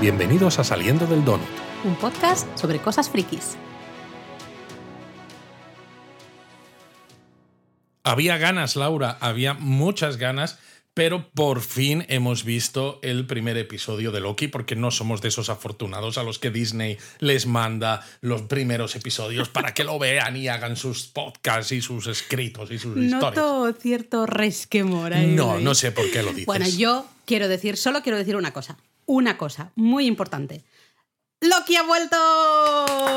Bienvenidos a Saliendo del Donut. Un podcast sobre cosas frikis. Había ganas, Laura, había muchas ganas, pero por fin hemos visto el primer episodio de Loki, porque no somos de esos afortunados a los que Disney les manda los primeros episodios para que lo vean y hagan sus podcasts y sus escritos y sus historias. Noto cierto resquemor ahí. No, no sé por qué lo dices. Bueno, yo quiero decir, solo quiero decir una cosa. Una cosa muy importante. ¡Loki ha vuelto!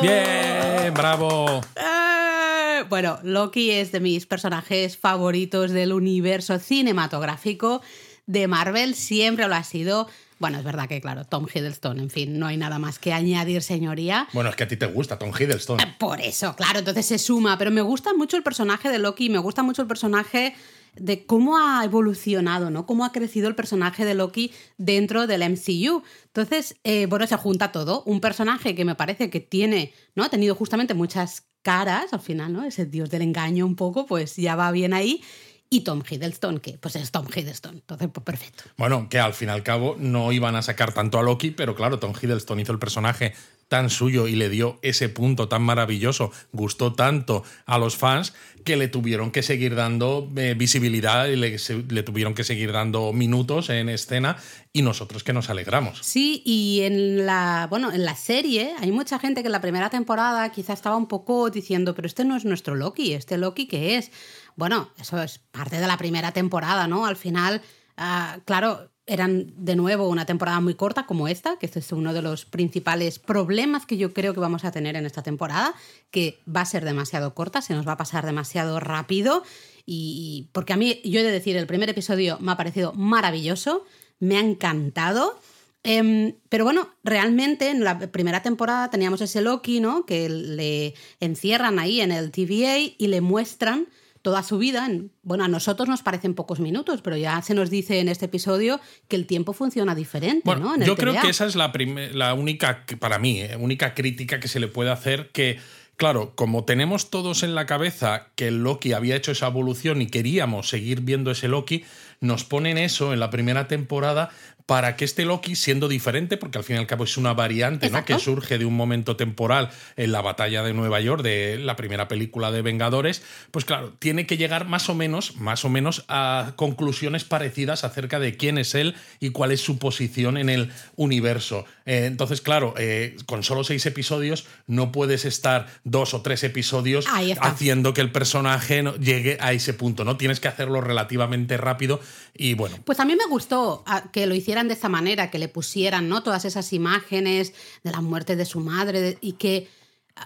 ¡Bien! ¡Bravo! ¡Eh! Bueno, Loki es de mis personajes favoritos del universo cinematográfico de Marvel, siempre lo ha sido. Bueno, es verdad que, claro, Tom Hiddleston, en fin, no hay nada más que añadir, señoría. Bueno, es que a ti te gusta Tom Hiddleston. Eh, Por eso, claro, entonces se suma, pero me gusta mucho el personaje de Loki, me gusta mucho el personaje de cómo ha evolucionado, ¿no? Cómo ha crecido el personaje de Loki dentro del MCU. Entonces, eh, bueno, se junta todo. Un personaje que me parece que tiene, ¿no? Ha tenido justamente muchas caras al final, ¿no? Ese dios del engaño un poco, pues ya va bien ahí. Y Tom Hiddleston, que pues es Tom Hiddleston. Entonces, pues perfecto. Bueno, que al fin y al cabo no iban a sacar tanto a Loki, pero claro, Tom Hiddleston hizo el personaje tan suyo y le dio ese punto tan maravilloso, gustó tanto a los fans que le tuvieron que seguir dando eh, visibilidad y le, tuvieron que seguir dando minutos en escena y nosotros que nos alegramos. Sí, y en la, bueno, en la serie hay mucha gente que en la primera temporada quizá estaba un poco diciendo, pero este no es nuestro Loki, este Loki qué es. Bueno, eso es parte de la primera temporada, ¿no? Al final, ah, claro, eran de nuevo una temporada muy corta como esta, que este es uno de los principales problemas que yo creo que vamos a tener en esta temporada, que va a ser demasiado corta, se nos va a pasar demasiado rápido. Y porque a mí, yo he de decir, el primer episodio me ha parecido maravilloso, me ha encantado. Em, pero bueno, realmente en la primera temporada teníamos ese Loki, ¿no? Que le encierran ahí en el TVA y le muestran toda su vida. En- bueno, a nosotros nos parecen pocos minutos, pero ya se nos dice en este episodio que el tiempo funciona diferente, Bueno, ¿no? En el yo creo que esa es la, la única, para mí, eh, única crítica que se le puede hacer que, claro, como tenemos todos en la cabeza que el Loki había hecho esa evolución y queríamos seguir viendo ese Loki, nos ponen eso en la primera temporada para que este Loki, siendo diferente, porque al fin y al cabo es una variante ¿no? Que surge de un momento temporal en la batalla de Nueva York, de la primera película de Vengadores, pues claro, tiene que llegar más o menos, más o menos a conclusiones parecidas acerca de quién es él y cuál es su posición en el universo. Eh, entonces, claro, eh, con solo seis episodios no puedes estar dos o tres episodios haciendo que el personaje no- llegue a ese punto, ¿no? Tienes que hacerlo relativamente rápido y bueno, Pues a mí me gustó que lo hicieran de esta manera, que le pusieran ¿no? todas esas imágenes de la muerte de su madre de- y que,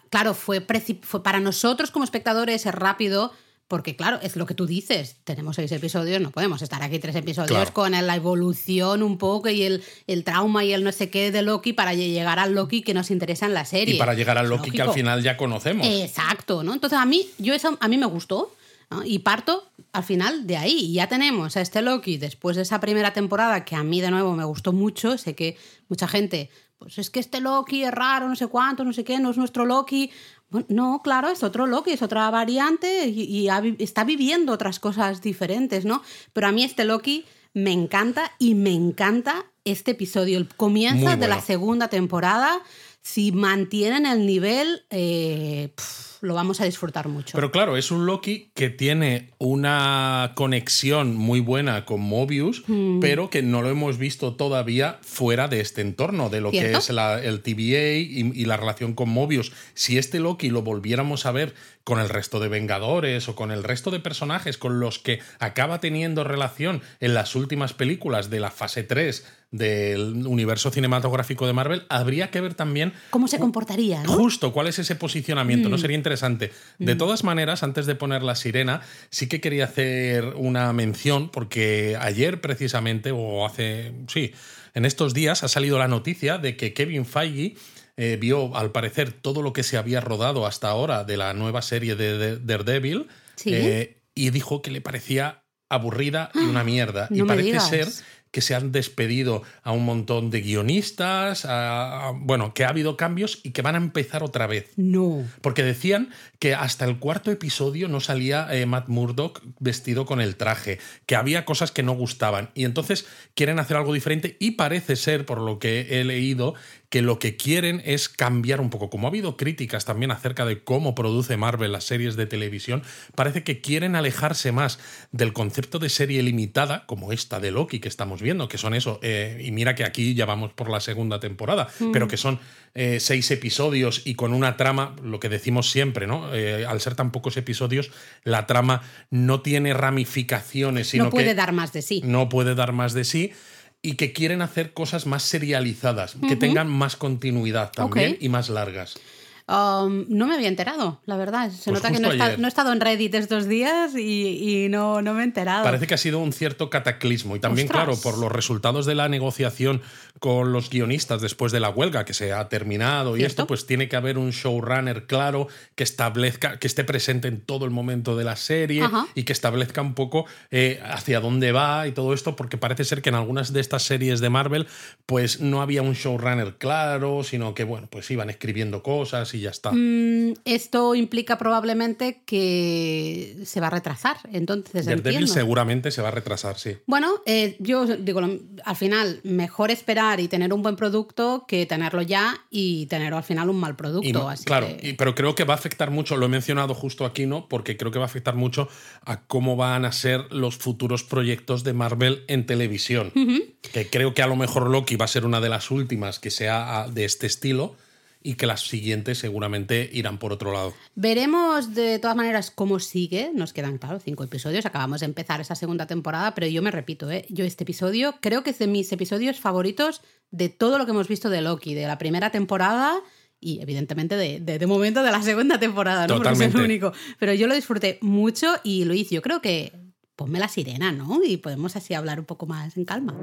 claro, fue, para nosotros como espectadores es rápido. Porque, claro, es lo que tú dices. Tenemos seis episodios, no podemos estar aquí tres episodios Claro. con la evolución un poco y el, el trauma y el no sé qué de Loki para llegar al Loki que nos interesa en la serie. y para llegar al Loki que al final ya conocemos. Exacto, ¿no? Entonces a mí, yo eso, a mí me gustó. ¿no? Y parto al final de ahí. Y ya tenemos a este Loki después de esa primera temporada que a mí de nuevo me gustó mucho. Sé que mucha gente, pues es que este Loki es raro, no sé cuánto, no sé qué, no es nuestro Loki. Bueno, no, claro, es otro Loki, es otra variante y, y ha vi- está viviendo otras cosas diferentes, ¿no? Pero a mí este Loki me encanta y me encanta este episodio. El comienzo de la segunda temporada. Si mantienen el nivel, eh, lo vamos a disfrutar mucho. Pero claro, es un Loki que tiene una conexión muy buena con Mobius, Mm. pero que no lo hemos visto todavía fuera de este entorno, de lo que es la- el TVA y, y la relación con Mobius. Si este Loki lo volviéramos a ver con el resto de Vengadores o con el resto de personajes con los que acaba teniendo relación en las últimas películas de la fase 3 del universo cinematográfico de Marvel, habría que ver también ¿Cómo se comportaría? ¿no? Justo, ¿cuál es ese posicionamiento? Mm. ¿No sería interesante? De todas maneras, antes de poner la sirena, sí que quería hacer una mención, porque ayer precisamente, o hace, sí, en estos días ha salido la noticia de que Kevin Feige eh, vio, al parecer, todo lo que se había rodado hasta ahora de la nueva serie de, de- Daredevil Sí. eh, y dijo que le parecía aburrida y una mierda. y no parece digas. ser que se han despedido a un montón de guionistas, a- a- bueno, que ha habido cambios y que van a empezar otra vez. No. Porque decían que hasta el cuarto episodio no salía eh, Matt Murdock vestido con el traje, que había cosas que no gustaban. Y entonces quieren hacer algo diferente y parece ser, por lo que he leído, que lo que quieren es cambiar un poco. Como ha habido críticas también acerca de cómo produce Marvel las series de televisión, parece que quieren alejarse más del concepto de serie limitada, como esta de Loki que estamos viendo, que son eso. eh, y mira que aquí ya vamos por la segunda temporada, pero que son eh, seis episodios y con una trama, lo que decimos siempre, ¿no? Eh, al ser tan pocos episodios, la trama no tiene ramificaciones, sino no puede que dar más de sí. no puede dar más de sí y que quieren hacer cosas más serializadas, que tengan más continuidad también y más largas. Um, no me había enterado, la verdad. Se Pues nota que no, he estado en Reddit estos días y, y no, no me he enterado. Parece que ha sido un cierto cataclismo y también, Ostras. claro, por los resultados de la negociación con los guionistas después de la huelga que se ha terminado y esto, pues tiene que haber un showrunner claro que establezca, que esté presente en todo el momento de la serie Ajá. y que establezca un poco eh, hacia dónde va y todo esto, porque parece ser que en algunas de estas series de Marvel, pues no había un showrunner claro, sino que, bueno, pues iban escribiendo cosas y ya está. Mm, esto implica probablemente que se va a retrasar. Entonces, Daredevil seguramente se va a retrasar, sí. Bueno, eh, yo digo, al final, mejor esperar y tener un buen producto que tenerlo ya y tener al final un mal producto. Y no- así claro, que- y- pero creo que va a afectar mucho, lo he mencionado justo aquí, ¿no? Porque creo que va a afectar mucho a cómo van a ser los futuros proyectos de Marvel en televisión. Que creo que a lo mejor Loki va a ser una de las últimas que sea ah, de este estilo y que las siguientes seguramente irán por otro lado. Veremos de todas maneras cómo sigue. Nos quedan, claro, cinco episodios. Acabamos de empezar esa segunda temporada, pero yo me repito, ¿eh? yo este episodio creo que es de mis episodios favoritos de todo lo que hemos visto de Loki, de la primera temporada y evidentemente de, de, de momento de la segunda temporada, ¿no? Porque es Totalmente. el único. Pero yo lo disfruté mucho y Luis, yo creo que ponme la sirena, ¿no? Y podemos así hablar un poco más en calma.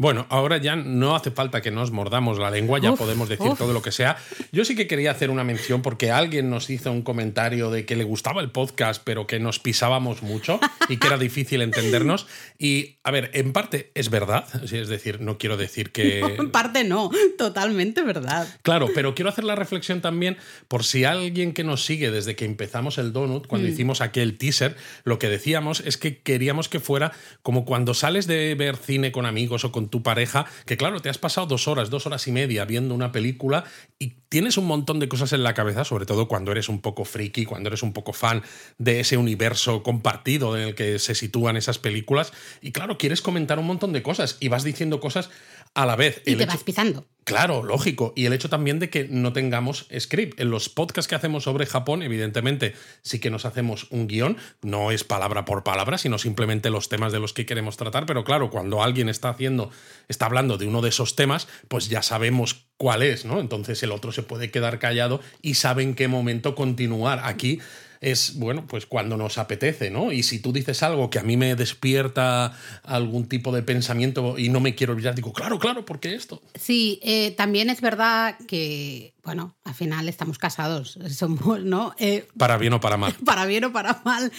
Bueno, ahora ya no hace falta que nos mordamos la lengua, ya Uf, podemos decir uf. todo lo que sea. Yo sí que quería hacer una mención porque alguien nos hizo un comentario de que le gustaba el podcast, pero que nos pisábamos mucho y que era difícil entendernos. Y, a ver, en parte es verdad, es decir, no quiero decir que... En parte no, totalmente verdad. Claro, pero quiero hacer la reflexión también por si alguien que nos sigue desde que empezamos el Donut, cuando hicimos aquel teaser, lo que decíamos es que queríamos que fuera como cuando sales de ver cine con amigos o con tu pareja, que claro, te has pasado dos horas, dos horas y media viendo una película y tienes un montón de cosas en la cabeza, sobre todo cuando eres un poco friki, cuando eres un poco fan de ese universo compartido en el que se sitúan esas películas. Y claro, quieres comentar un montón de cosas y vas diciendo cosas a la vez. Y El te hecho- vas pisando. Claro, lógico. Y el hecho también de que no tengamos script. En los podcasts que hacemos sobre Japón, evidentemente, sí que nos hacemos un guion. No es palabra por palabra, sino simplemente los temas de los que queremos tratar. Pero claro, cuando alguien está haciendo, está hablando de uno de esos temas, pues ya sabemos cuál es, ¿no? Entonces el otro se puede quedar callado y sabe en qué momento continuar. Aquí es, bueno, pues cuando nos apetece, ¿no? Y si tú dices algo que a mí me despierta algún tipo de pensamiento y no me quiero olvidar, digo, claro, claro, ¿por qué esto? Sí, eh, también es verdad que, bueno, al final estamos casados, somos, ¿no? Eh, Para bien o para mal. para bien o para mal.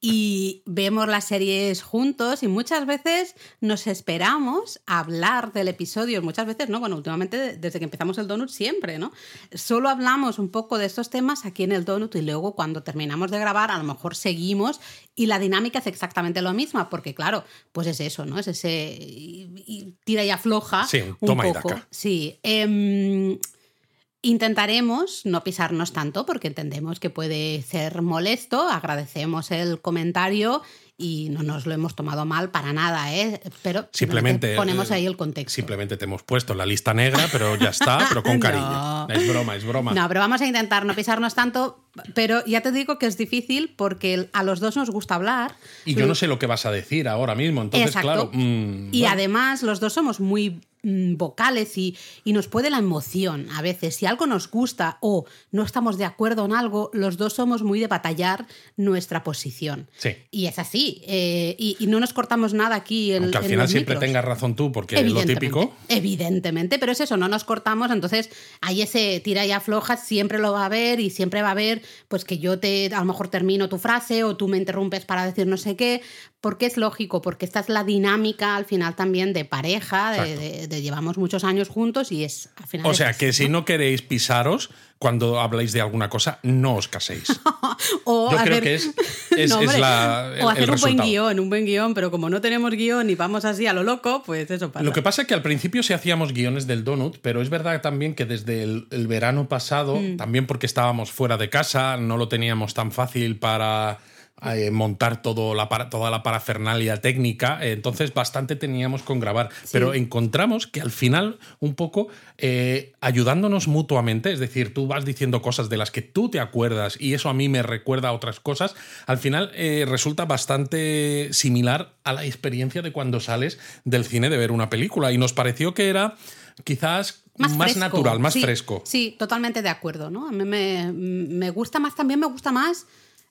Y vemos las series juntos y muchas veces nos esperamos a hablar del episodio. Muchas veces, ¿no? Bueno, últimamente desde que empezamos el Donut siempre, ¿no? Solo hablamos un poco de estos temas aquí en el Donut y luego cuando terminamos de grabar a lo mejor seguimos y la dinámica es exactamente lo misma porque claro, pues es eso, ¿no? Es ese y- y tira y afloja Sí, un toma y poco. daca. Sí. em, Intentaremos no pisarnos tanto porque entendemos que puede ser molesto, agradecemos el comentario y no nos lo hemos tomado mal para nada, ¿eh? pero Simplemente ponemos eh, ahí el contexto. Simplemente te hemos puesto la lista negra, pero ya está, pero con No. cariño. Es broma, es broma. No, pero vamos a intentar no pisarnos tanto, pero ya te digo que es difícil porque a los dos nos gusta hablar. Y yo no sé lo que vas a decir ahora mismo, entonces, Exacto. claro. mm, Y bueno, además los dos somos muy vocales y, y nos puede la emoción a veces. Si algo nos gusta o no estamos de acuerdo en algo, los dos somos muy de batallar nuestra posición. Sí. Y es así. eh, y, y no nos cortamos nada aquí en Aunque al en final los siempre micros. tengas razón tú, porque es lo típico. Evidentemente, pero es eso, no nos cortamos, entonces hay ese tira y afloja, siempre lo va a haber y siempre va a haber, pues que yo te, a lo mejor termino tu frase o tú me interrumpes para decir no sé qué, porque es lógico, porque esta es la dinámica al final también de pareja, de, Exacto. de- de llevamos muchos años juntos y es al final. O sea, que si no queréis pisaros cuando habláis de alguna cosa, no os caséis. O Yo creo que es- es- No, es hombre, la- el- o hacer el un buen guion, un buen guion, pero como no tenemos guion y vamos así a lo loco, pues eso pasa. Lo que pasa es que al principio sí hacíamos guiones del Donut, pero es verdad también que desde el, el verano pasado, Mm. también porque estábamos fuera de casa, no lo teníamos tan fácil para eh, montar todo la, toda la parafernalia técnica, eh, entonces bastante teníamos con grabar. Pero encontramos que al final, un poco eh, ayudándonos mutuamente, es decir, tú vas diciendo cosas de las que tú te acuerdas y eso a mí me recuerda a otras cosas, al final resulta bastante similar a la experiencia de cuando sales del cine de ver una película y nos pareció que era quizás más, natural, más Sí, fresco. Sí, totalmente de acuerdo, ¿no? A mí me, me gusta más, también me gusta más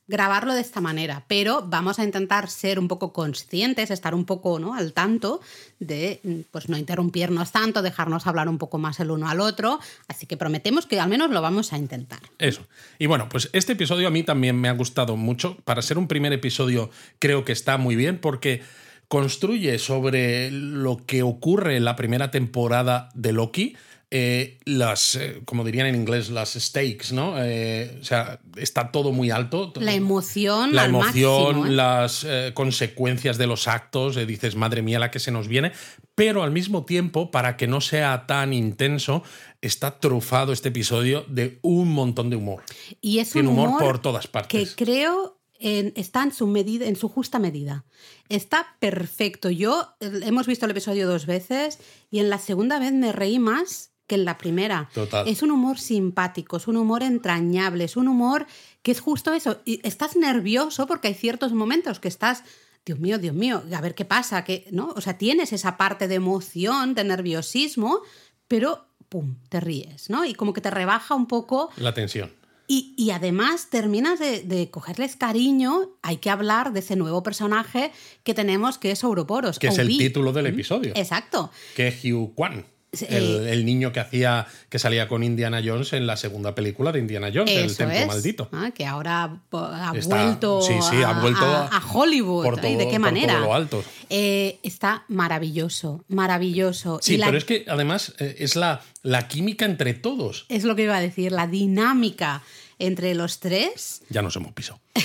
grabarlo de esta manera, pero vamos a intentar ser un poco conscientes, estar un poco ¿no? al tanto de pues no interrumpirnos tanto, dejarnos hablar un poco más el uno al otro, así que prometemos que al menos lo vamos a intentar. Eso. Y bueno, pues este episodio a mí también me ha gustado mucho. Para ser un primer episodio creo que está muy bien porque construye sobre lo que ocurre en la primera temporada de Loki. Eh, las, eh, como dirían en inglés, las stakes, ¿no? Eh, o sea, está todo muy alto. La emoción, la al emoción, máximo, las consecuencias de los actos, dices, madre mía, la que se nos viene, pero al mismo tiempo, para que no sea tan intenso, está trufado este episodio de un montón de humor. Y es Tiene un humor humor, por todas que partes. creo en- está en su medida, en su justa medida. Está perfecto. Yo hemos visto el episodio dos veces y en la segunda vez me reí más que en la primera. Total. Es un humor simpático, es un humor entrañable, es un humor que es justo eso. Y estás nervioso porque hay ciertos momentos que estás Dios mío, Dios mío, a ver qué pasa, que no, o sea, tienes esa parte de emoción, de nerviosismo, pero pum, te ríes, ¿no? Y como que te rebaja un poco La tensión. y, y además terminas de, de cogerles cariño. Hay que hablar de ese nuevo personaje que tenemos, que es Ouroboros. Que es el título del episodio. Exacto. Que es Hugh Kwan. El, el niño que hacía que salía con Indiana Jones en la segunda película de Indiana Jones, el templo es. maldito. Ah, que ahora po- ha Está- vuelto, sí, sí, ha vuelto a, a- a Hollywood. por Ay, ¿De todo- qué por manera? todo lo alto. Eh, está maravilloso, maravilloso. Sí, Y la- pero es que además eh, es la, la química entre todos. es lo que iba a decir, la dinámica entre los tres. Ya nos hemos pisado.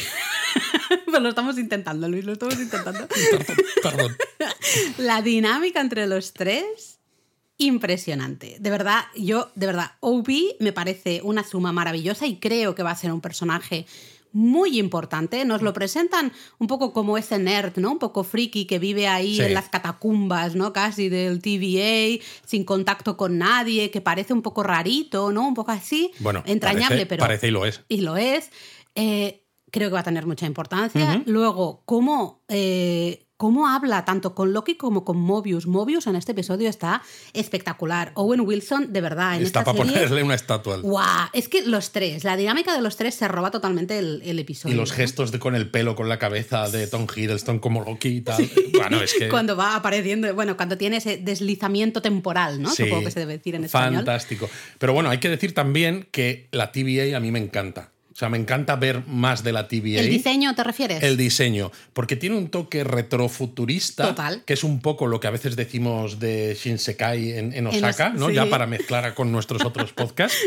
Pues lo estamos intentando, Luis, lo estamos intentando. Perdón, perdón. La dinámica entre los tres, impresionante. De verdad, yo, de verdad, Obi me parece una suma maravillosa y creo que va a ser un personaje muy importante. Nos lo presentan un poco como ese nerd, ¿no? Un poco friki que vive ahí Sí. en las catacumbas, ¿no? Casi del TVA, sin contacto con nadie, que parece un poco rarito, ¿no? Un poco así. Bueno, entrañable, parece, pero parece y lo es. y lo es. Eh, creo que va a tener mucha importancia. Luego, cómo, eh, cómo habla tanto con Loki como con Mobius. Mobius en este episodio está espectacular. Owen Wilson, de verdad, en Está esta para serie... ponerle una estatua. ¡Guau! Es que los tres, la dinámica de los tres se roba totalmente el, el episodio. Y los ¿no? gestos de con el pelo, con la cabeza de Tom Hiddleston como Loki y tal. Bueno, es que. Cuando va apareciendo, bueno, cuando tiene ese deslizamiento temporal, ¿no? Sí, Supongo que se debe decir en español. Fantástico. Pero bueno, hay que decir también que la TVA a mí me encanta. Sea, me encanta ver más de la TVA. ¿El diseño te refieres? El diseño, porque tiene un toque retrofuturista, Total. que es un poco lo que a veces decimos de Shinsekai en, en En Osaka, Os- ¿no? sí. Ya para mezclar con nuestros otros podcasts,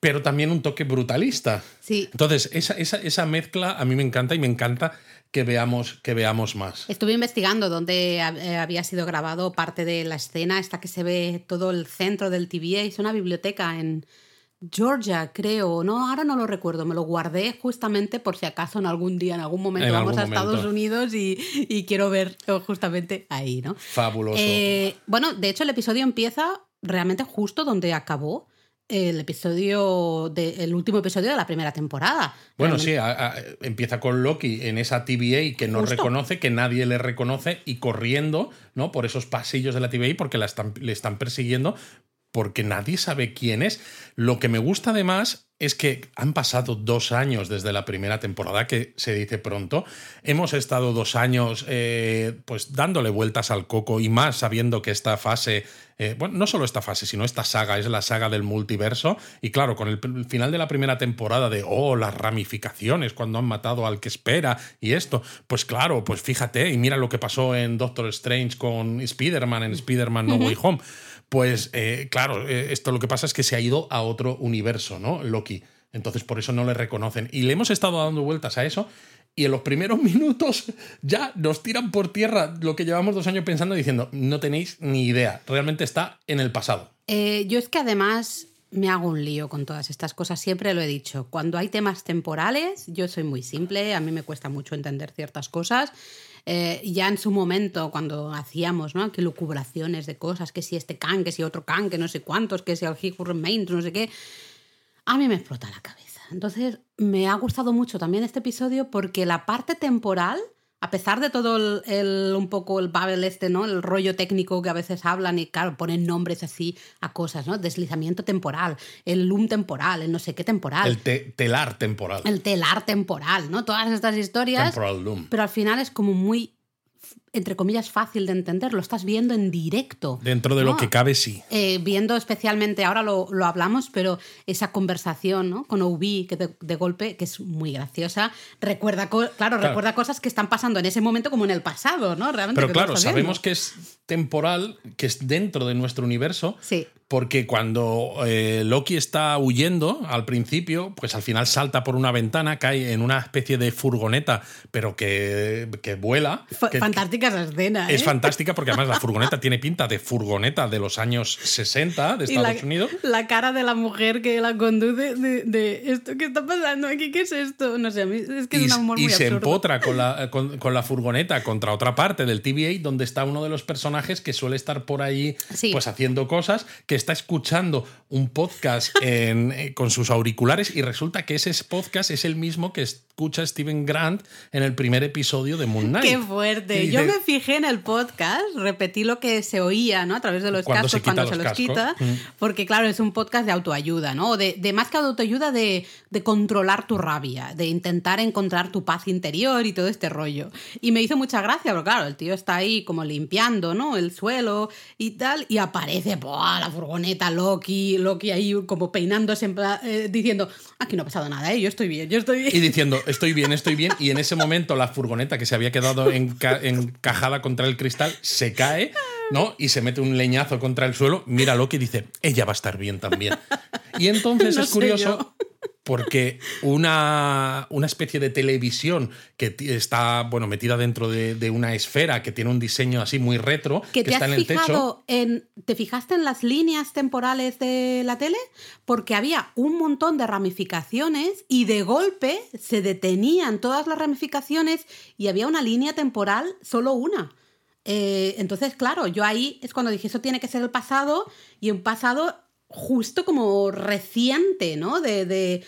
pero también un toque brutalista. Sí. Entonces, esa, esa, esa mezcla a mí me encanta y me encanta que veamos, que veamos más. Estuve investigando dónde eh, había sido grabado parte de la escena, esta que se ve todo el centro del TVA. Es una biblioteca en Georgia, creo. No, ahora no lo recuerdo. Me lo guardé justamente por si acaso en algún día, en algún momento En vamos algún a Estados. Unidos y, y quiero ver justamente ahí, ¿no? Fabuloso. Eh, bueno, de hecho el episodio empieza realmente justo donde acabó. el episodio de, el último episodio de la primera temporada. Bueno, sí, empieza con Loki en esa TVA que no reconoce, que nadie le reconoce y corriendo, ¿no? Por esos pasillos de la TVA porque la están, le están persiguiendo porque nadie sabe quién es. Lo que me gusta además es que han pasado dos años desde la primera temporada, que se dice pronto. Hemos estado dos años eh, pues dándole vueltas al coco y más sabiendo que esta fase, eh, bueno, no solo esta fase, sino esta saga es la saga del multiverso. Y claro, con el final de la primera temporada de, oh, las ramificaciones cuando han matado al que espera y esto, pues claro, pues fíjate, y mira lo que pasó en Doctor Strange con Spider-Man, en Spider-Man No Way Home pues eh, claro, eh, esto lo que pasa es que se ha ido a otro universo, ¿no? Loki. Entonces por eso no le reconocen. Y le hemos estado dando vueltas a eso y en los primeros minutos ya nos tiran por tierra lo que llevamos dos años pensando diciendo, no tenéis ni idea, realmente está en el pasado. Eh, yo es que además me hago un lío con todas estas cosas, siempre lo he dicho, cuando hay temas temporales, yo soy muy simple, a mí me cuesta mucho entender ciertas cosas eh, ya en su momento, cuando hacíamos, ¿no? Que lucubraciones de cosas, que si este can, que si otro can, que no sé cuántos, que si el He Remains, no sé qué, a mí me explota la cabeza. Entonces, me ha gustado mucho también este episodio porque la parte temporal a pesar de todo el, un poco el babel este, ¿no? El rollo técnico que a veces hablan y, claro, ponen nombres así a cosas, ¿no? Deslizamiento temporal, el loom temporal, el no sé qué temporal. El telar temporal. El telar temporal, ¿no? Todas estas historias. Temporal loom. Pero al final es como muy entre comillas, fácil de entender, lo estás viendo en directo. Dentro de lo que cabe, sí. Eh, viendo especialmente, ahora lo, hablamos, pero esa conversación ¿no? con Obi, que de, golpe, que es muy graciosa, recuerda, claro, recuerda cosas que están pasando en ese momento como en el pasado, ¿no? Realmente pero claro, sabemos que es temporal, que es dentro de nuestro universo. Sí porque cuando eh, Loki está huyendo al principio, pues al final salta por una ventana, cae en una especie de furgoneta, pero que, que vuela. Fantástica esa escena. Es ¿eh? fantástica porque además la furgoneta tiene pinta de furgoneta de los años 60 de Estados Unidos. La cara de la mujer que la conduce de, esto que está pasando aquí, ¿qué es esto? No sé, es que es un amor y muy se empotra con la, con, la furgoneta contra otra parte del TVA donde está uno de los personajes que suele estar por ahí pues haciendo cosas que está escuchando un podcast eh, con sus auriculares y resulta que ese podcast es el mismo que escucha Steven Grant en el primer episodio de Moon Knight. ¡Qué fuerte! Yo me fijé en el podcast, repetí lo que se oía ¿no? a través de los cascos cuando se los quita, mm. porque claro, es un podcast de autoayuda, ¿no? De, de más que autoayuda, de, de controlar tu rabia, de intentar encontrar tu paz interior y todo este rollo. Y me hizo mucha gracia, porque claro, el tío está ahí como limpiando ¿no? el suelo y tal, y aparece la furgoneta Loki, Loki ahí como peinándose, eh, diciendo, aquí no ha pasado nada, ¿eh? yo estoy bien, yo estoy bien. Y diciendo, estoy bien, estoy bien. Y en ese momento la furgoneta que se había quedado encajada contra el cristal se cae, ¿no? Y se mete un leñazo contra el suelo. Mira Loki y dice, ella va a estar bien también. Y entonces es curioso porque una, una, especie de televisión que está bueno, metida dentro de, una esfera que tiene un diseño así muy retro, que, está en el techo. En, ¿Te fijaste en las líneas temporales de la tele? Porque había un montón de ramificaciones y de golpe se detenían todas las ramificaciones y había una línea temporal, solo una. Eh, entonces, claro, yo ahí es cuando dije, eso tiene que ser el pasado y un pasado justo como reciente, ¿no? De, de,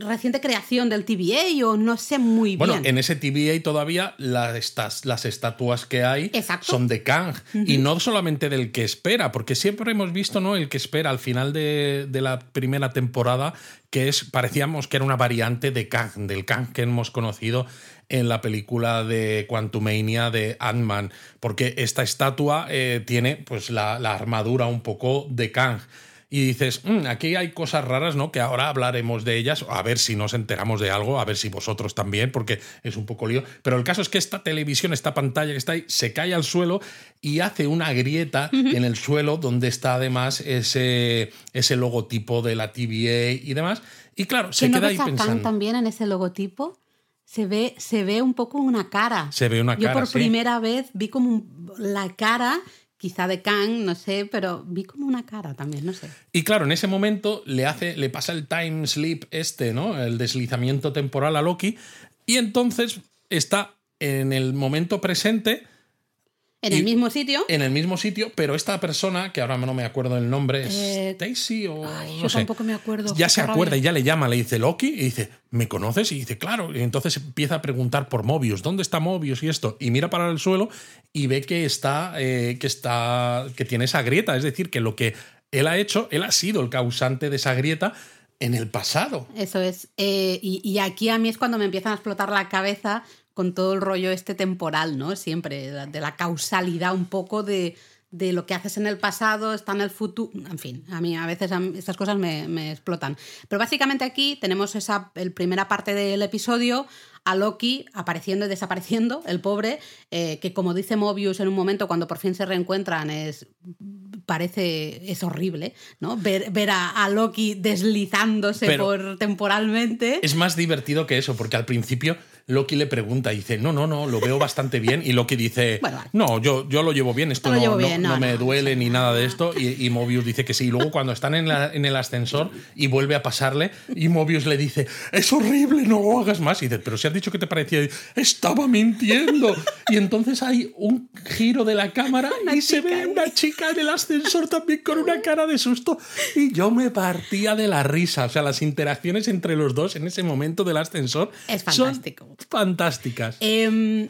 reciente creación del TVA o no sé muy bien. Bueno, en ese TVA todavía las, las estatuas que hay son de Kang y no solamente del que espera, porque siempre hemos visto, ¿no? El que espera al final de, de la primera temporada que es parecíamos que era una variante de Kang, del Kang que hemos conocido en la película de Quantumania de Ant-Man, porque esta estatua eh, tiene pues la, armadura un poco de Kang. Y dices, mm, aquí hay cosas raras, ¿no? Que ahora hablaremos de ellas, a ver si nos enteramos de algo, a ver si vosotros también, porque es un poco lío. Pero el caso es que esta televisión, esta pantalla que está ahí, se cae al suelo y hace una grieta en el suelo donde está además ese, ese logotipo de la TVA y demás. Y claro, se queda ahí pensando. también en ese logotipo? Se ve, se ve un poco una cara. Se ve una cara. Yo por primera vez vi como la cara, quizá de Kang, no sé, pero vi como una cara también, no sé. Y claro, en ese momento le hace, le pasa el time sleep este, ¿no? El deslizamiento temporal a Loki. Y entonces está en el momento presente En Y- el mismo sitio. En el mismo sitio, pero esta persona, que ahora no me acuerdo el nombre, es Eh, Stacy o ay, no yo sé. tampoco me acuerdo, Ya se rabia. acuerda y ya le llama, le dice Loki y dice, ¿me conoces? Y dice, claro. Y entonces empieza a preguntar por Mobius, ¿dónde está Mobius y esto? Y mira para el suelo y ve que está, eh, que está, que tiene esa grieta. Es decir, que lo que él ha hecho, él ha sido el causante de esa grieta en el pasado. Eso es. Eh, y, y aquí a mí es cuando me empiezan a explotar la cabeza con todo el rollo este temporal, ¿no? Siempre, de la- causalidad un poco de, de lo que haces en el pasado, está en el futuro. En fin, a mí a veces estas cosas me, me explotan. Pero básicamente aquí tenemos esa el primera parte del episodio a Loki apareciendo y desapareciendo, el pobre, eh, que como dice Mobius en un momento cuando por fin se reencuentran es parece es horrible, ¿no? Ver, ver a, a Loki deslizándose Pero- por temporalmente. Es más divertido que eso, porque al principio Loki le pregunta y dice, no, no, no, lo veo bastante bien. Y Loki dice, Bueno, vale. no, yo, yo lo llevo bien, esto no, llevo no- bien, no no, me duele ni nada de esto. Y, y Mobius dice que sí. Y luego cuando están en, la- en el ascensor y vuelve a pasarle, y Mobius le dice, es horrible, no hagas más. Y dice, pero si has dicho que te parecía, Y, estaba mintiendo. Y entonces hay un giro de la cámara y se ve una chica en el ascensor también con una cara de susto. Y yo me partía de la risa. O sea, las interacciones entre los dos en ese momento del ascensor Es son fantástico. Fantásticas. Em,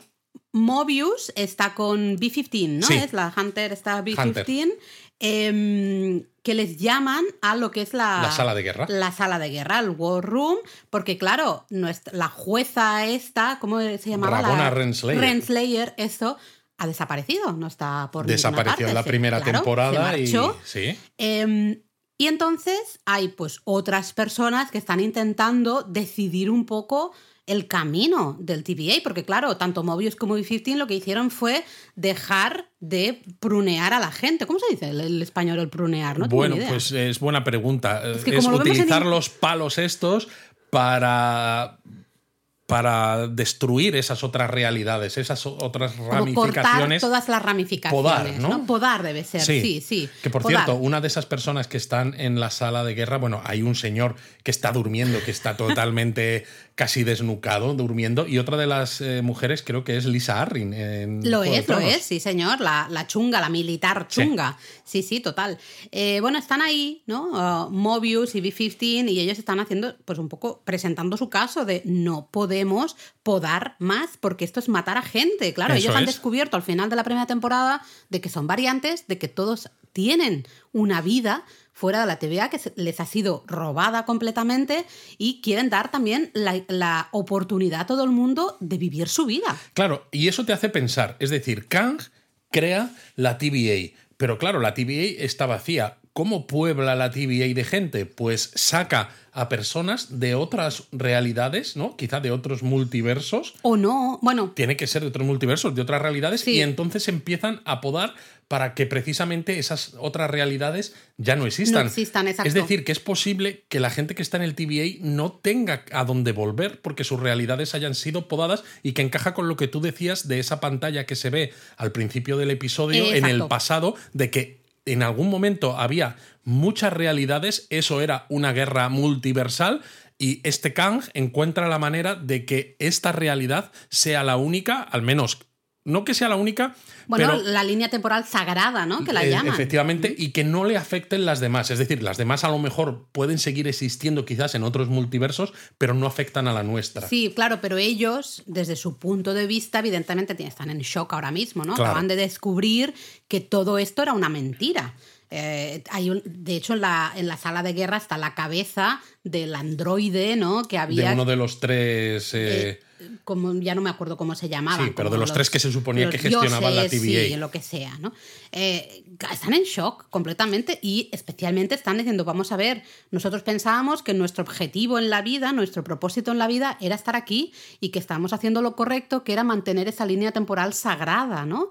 Mobius está con B-15, ¿no? Sí. Es la Hunter, está B-15. em, que les llaman a lo que es la, La sala de guerra. La sala de guerra, el War Room, porque claro, nuestra- la jueza esta, ¿cómo se llamaba? Rabona la, Renslayer. Renslayer, eso, ha desaparecido, no está por Desapareció en la sí, primera claro, temporada se y. Sí. Em, y entonces hay pues otras personas que están intentando decidir un poco el camino del TVA, porque claro, tanto Mobius como B-15 lo que hicieron fue dejar de prunear a la gente. ¿Cómo se dice el, el español el prunear? No bueno, pues es buena pregunta. Es que lo en utilizar los palos estos para para destruir esas otras realidades, esas otras Como ramificaciones. todas las ramificaciones. Podar, ¿no? Podar debe ser, sí, sí. Que por Podar. cierto, una de esas personas que están en la sala de guerra, bueno, hay un señor que está durmiendo, que está totalmente casi desnucado, durmiendo, y otra de las eh, mujeres creo que es Lisa Arryn. en Lo Juego es, lo es, sí, señor. La, la chunga, la militar chunga. Sí, sí, total. Eh, bueno, están ahí, ¿no? Uh, Mobius y B-15 y ellos están haciendo, pues un poco presentando su caso de no podemos podar más porque esto es matar a gente. Claro, Eso ellos han es. descubierto al final de la primera temporada de que son variantes, de que todos tienen una vida fuera de la TVA que les ha sido robada completamente y quieren dar también la, la oportunidad a todo el mundo de vivir su vida. Claro, y eso te hace pensar. Es decir, Kang crea la TVA, pero claro, la TVA está vacía. ¿Cómo puebla la TVA de gente? Pues saca a personas de otras realidades, ¿no? Quizá de otros multiversos. O no, bueno, Tiene que ser de otros multiversos, de otras realidades, Sí. y entonces empiezan a podar para que precisamente esas otras realidades ya no existan. No existan, exacto. Es decir, que es posible que la gente que está en el TVA no tenga a dónde volver porque sus realidades hayan sido podadas y que encaja con lo que tú decías de esa pantalla que se ve al principio del episodio en el pasado, de que en algún momento había muchas realidades, eso era una guerra multiversal. Y este Kang encuentra la manera de que esta realidad sea la única, al menos, no que sea la única, bueno, pero la línea temporal sagrada, ¿no? Que la eh, llaman. Efectivamente, y que no le afecten las demás. Es decir, las demás a lo mejor pueden seguir existiendo quizás en otros multiversos, pero no afectan a la nuestra. Sí, claro, pero ellos, desde su punto de vista, evidentemente están en shock ahora mismo, ¿no? Claro. Acaban de descubrir que todo esto era una mentira. Eh, hay un, de hecho, en la, en la sala de guerra está la cabeza del androide, ¿no? Que De había. uno de los tres. eh, como ya no me acuerdo cómo se llamaban. Sí, pero de los tres que se suponía que gestionaban la TVA. Sí, lo que sea, ¿no? Eh, están en shock completamente y especialmente están diciendo, vamos a ver, nosotros pensábamos que nuestro objetivo en la vida, nuestro propósito en la vida era estar aquí y que estábamos haciendo lo correcto, que era mantener esa línea temporal sagrada, ¿no?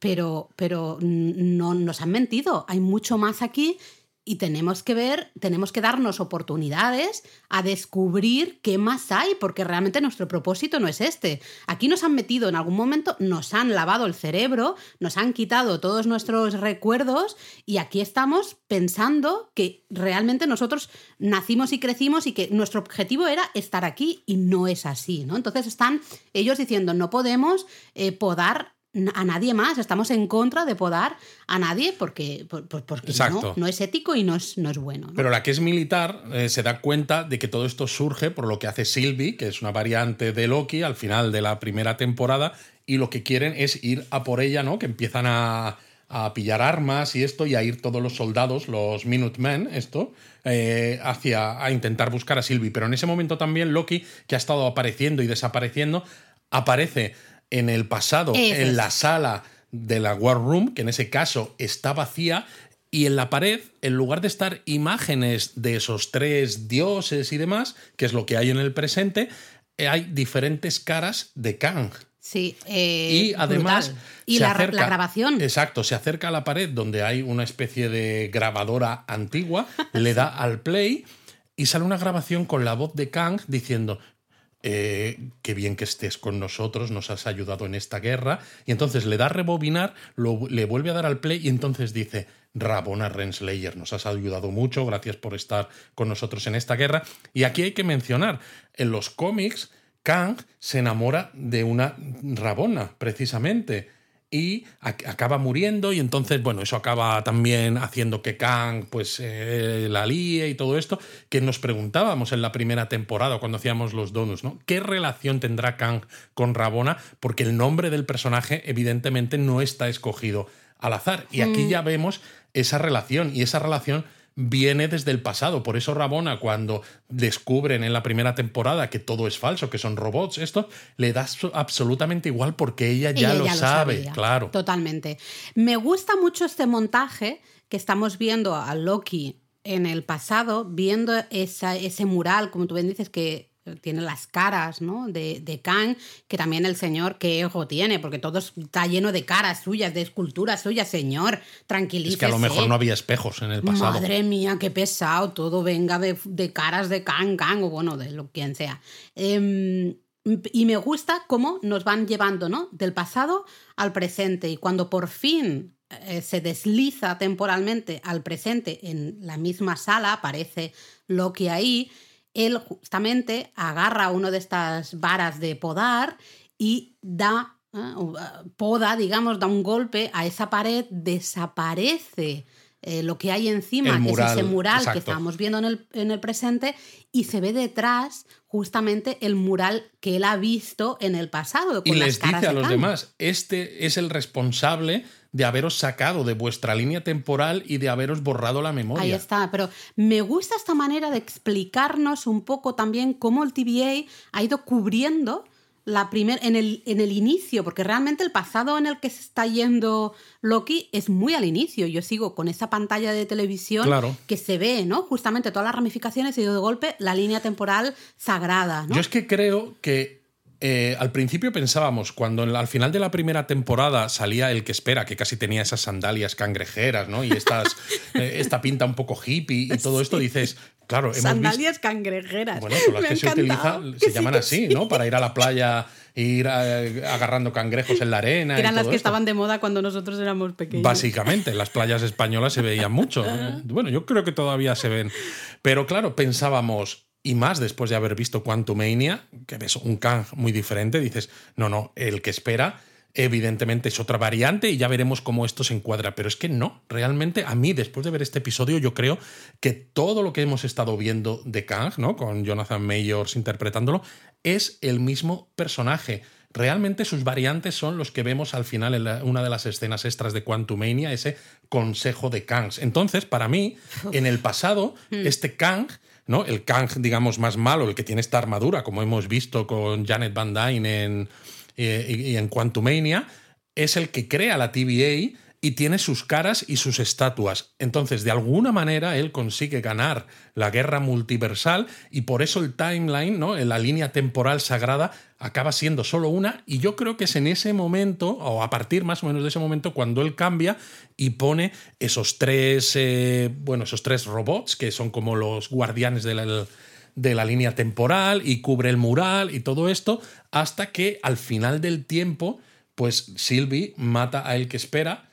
Pero, pero no nos han mentido, hay mucho más aquí y tenemos que ver, tenemos que darnos oportunidades a descubrir qué más hay, porque realmente nuestro propósito no es este. Aquí nos han metido en algún momento, nos han lavado el cerebro, nos han quitado todos nuestros recuerdos y aquí estamos pensando que realmente nosotros nacimos y crecimos y que nuestro objetivo era estar aquí y no es así, ¿no? Entonces están ellos diciendo, no podemos eh, podar a nadie más, estamos en contra de podar a nadie porque, porque no, no, es ético y no es, no es bueno. Pero la que es militar eh, se da cuenta de que todo esto surge por lo que hace Sylvie, que es una variante de Loki al final de la primera temporada, y lo que quieren es ir a por ella, ¿no? Que empiezan a, a pillar armas y esto, y a ir todos los soldados, los Minutemen, esto, eh, hacia a intentar buscar a Sylvie. Pero en ese momento también Loki, que ha estado apareciendo y desapareciendo, aparece en el pasado, en la sala de la War Room, que en ese caso está vacía, y en la pared, en lugar de estar imágenes de esos tres dioses y demás, que es lo que hay en el presente, hay diferentes caras de Kang. Sí, eh, y además. Y la, grabación. Exacto, se acerca a la pared donde hay una especie de grabadora antigua, le da al play y sale una grabación con la voz de Kang diciendo: eh, qué bien que estés con nosotros, nos has ayudado en esta guerra. Y entonces le da a rebobinar, le vuelve a dar al play y entonces dice, Rabona Renslayer, nos has ayudado mucho, gracias por estar con nosotros en esta guerra. Y aquí hay que mencionar, en los cómics Kang se enamora de una Rabona, precisamente, y acaba muriendo y entonces, bueno, eso acaba también haciendo que Kang pues eh, la líe y todo esto, que nos preguntábamos en la primera temporada cuando hacíamos los donuts, ¿no? ¿Qué relación tendrá Kang con Rabona? Porque el nombre del personaje evidentemente no está escogido al azar y aquí mm. ya vemos esa relación y esa relación viene desde el pasado. Por eso Rabona, cuando descubren en la primera temporada que todo es falso, que son robots, esto le da absolutamente igual porque ella ya, lo, sabe, claro. Totalmente. Me gusta mucho este montaje que estamos viendo a Loki en el pasado, viendo ese mural, como tú bien dices, que tiene las caras ¿no? de, de Kang, que también el señor qué ego tiene, porque todo está lleno de caras suyas, de esculturas suyas, señor, tranquilícese. Es que a lo mejor no había espejos en el pasado. Madre mía, qué pesado, todo venga de, caras de Kang, Kang, o bueno, de lo quien sea. Em, y me gusta cómo nos van llevando ¿no? del pasado al presente, y cuando por fin eh, se desliza temporalmente al presente en la misma sala, aparece Loki ahí, él justamente agarra uno de estas varas de podar y da, ¿eh? poda, digamos, da un golpe a esa pared, desaparece eh, lo que hay encima, es ese mural que estamos viendo en el, en el, presente, y se ve detrás justamente el mural que él ha visto en el pasado. y les dice a los demás, este es el responsable de haberos sacado de vuestra línea temporal y de haberos borrado la memoria. Ahí está, pero me gusta esta manera de explicarnos un poco también cómo el TVA ha ido cubriendo la primer, en, el, en el inicio, porque realmente el pasado en el que se está yendo Loki es muy al inicio. Yo sigo con esa pantalla de televisión que se ve, ¿no? Justamente todas las ramificaciones y de golpe la línea temporal sagrada. Yo es que creo que eh, al principio pensábamos, cuando al final de la primera temporada salía el que espera, que casi tenía esas sandalias cangrejeras, ¿no? Y estas, eh, esta pinta un poco hippie y todo esto, dices, claro, hemos Sandalias cangrejeras. Bueno, son las que se utilizan, se llaman así, ¿no? Para ir a la playa ir agarrando cangrejos en la arena. Eran las que estaban de moda cuando nosotros éramos pequeños. Básicamente, las playas españolas se veían mucho. bueno, yo creo que todavía se ven. Pero claro, pensábamos, y más después de haber visto Quantumania, que ves un Kang muy diferente, dices, no, no, el que espera evidentemente es otra variante y ya veremos cómo esto se encuadra, pero es que no, realmente a mí después de ver este episodio yo creo que todo lo que hemos estado viendo de Kang, ¿no? con Jonathan Mayors interpretándolo, es el mismo personaje. Realmente sus variantes son los que vemos al final en una de las escenas extras de Quantumania, ese consejo de Kangs. Entonces, para mí, en el pasado, hmm. este Kang ¿no? El Kang, digamos, más malo, el que tiene esta armadura, como hemos visto con Janet Van Dyne en, eh, y en Quantumania, es el que crea la TVA y tiene sus caras y sus estatuas. Entonces, de alguna manera, él consigue ganar la guerra multiversal y por eso el timeline, ¿no? La línea temporal sagrada, acaba siendo solo una. Y yo creo que es en ese momento, o a partir más o menos de ese momento, cuando él cambia y pone esos tres, eh, bueno, esos tres robots que son como los guardianes de la, de la línea temporal y cubre el mural y todo esto, hasta que al final del tiempo, pues Sylvie mata a el que espera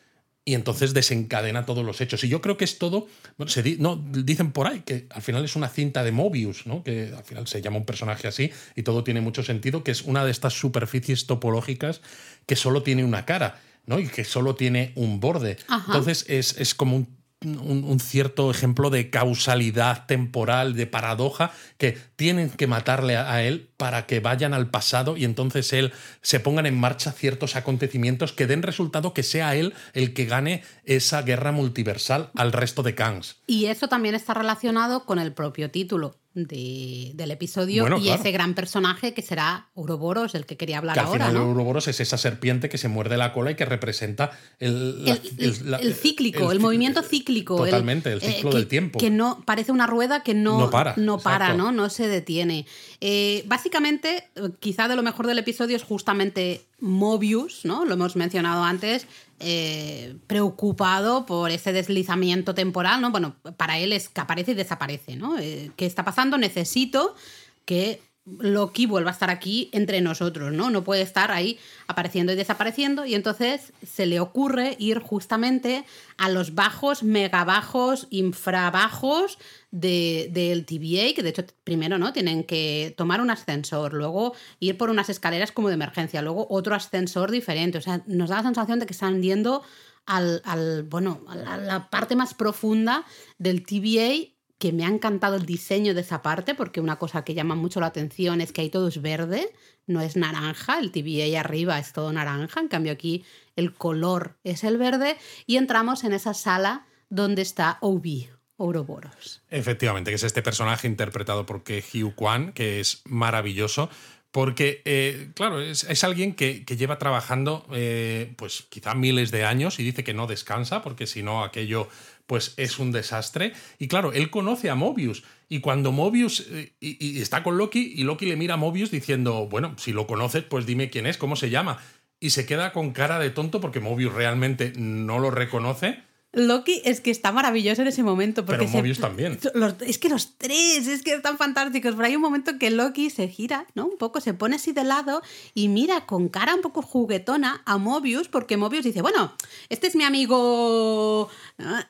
y entonces desencadena todos los hechos. Y yo creo que es todo, bueno, se no, dicen por ahí que al final es una cinta de Mobius, ¿no? que al final se llama un personaje así y todo tiene mucho sentido, que es una de estas superficies topológicas que solo tiene una cara. ¿no? y que solo tiene un borde. Entonces es, es como un un, cierto ejemplo de causalidad temporal, de paradoja, que tienen que matarle a, él para que vayan al pasado y entonces él se pongan en marcha ciertos acontecimientos que den resultado que sea él el que gane esa guerra multiversal al resto de Kangs. Y eso también está relacionado con el propio título del episodio y ese gran personaje que será Ouroboros, el que quería hablar al ahora. Final Ouroboros es esa serpiente que se muerde la cola y que representa el, el, cíclico, el, movimiento cíclico. Totalmente, el, eh, ciclo del tiempo. Que no parece una rueda que no, para, no, para, ¿no? no se detiene. Eh, básicamente, quizá de lo mejor del episodio es justamente Mobius, ¿no? Lo hemos mencionado antes, eh, preocupado por ese deslizamiento temporal, ¿no? Bueno, para él es que aparece y desaparece, ¿no? Eh, ¿Qué está pasando? Necesito que Loki vuelva a estar aquí entre nosotros, ¿no? No puede estar ahí apareciendo y desapareciendo y entonces se le ocurre ir justamente a los bajos, megabajos, infrabajos del TVA, que de hecho primero, ¿no? Tienen que tomar un ascensor, luego ir por unas escaleras como de emergencia, luego otro ascensor diferente, o sea, nos da la sensación de que están yendo al, bueno, a la parte más profunda del TVA que me ha encantado el diseño de esa parte, porque una cosa que llama mucho la atención es que ahí todo es verde, no es naranja, el TVA arriba es todo naranja, en cambio aquí el color es el verde, y entramos en esa sala donde está Obi, Ouroboros. Efectivamente, que es este personaje interpretado por Hugh Kwan, que es maravilloso. Porque, eh, claro, es, alguien que, lleva trabajando, eh, pues quizá miles de años y dice que no descansa, porque si no, aquello pues es un desastre. Y claro, él conoce a Mobius. Y cuando Mobius eh, y, está con Loki, y Loki le mira a Mobius diciendo, bueno, si lo conoces, pues dime quién es, cómo se llama. Y se queda con cara de tonto porque Mobius realmente no lo reconoce. Loki es que está maravilloso en ese momento. Porque Pero Mobius también. es que los tres, es que están fantásticos. Pero hay un momento que Loki se gira, ¿no? Un poco, se pone así de lado y mira con cara un poco juguetona a Mobius, porque Mobius dice, bueno, este es mi amigo...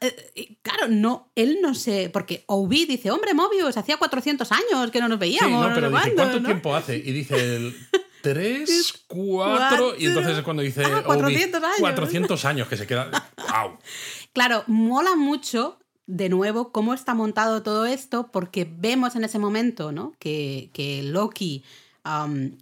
Eh, claro, no, él no sé, porque Obi dice, hombre, Mobius, hacía 400 años que no nos veíamos. Sí, no, pero dice, ¿cuánto tiempo hace? Y dice... El... Tres, cuatro, y entonces es cuando dice ah, 400 años. 400 años que se queda. ¡Wow! Claro, mola mucho, de nuevo, cómo está montado todo esto, porque vemos en ese momento, ¿no? Que, Loki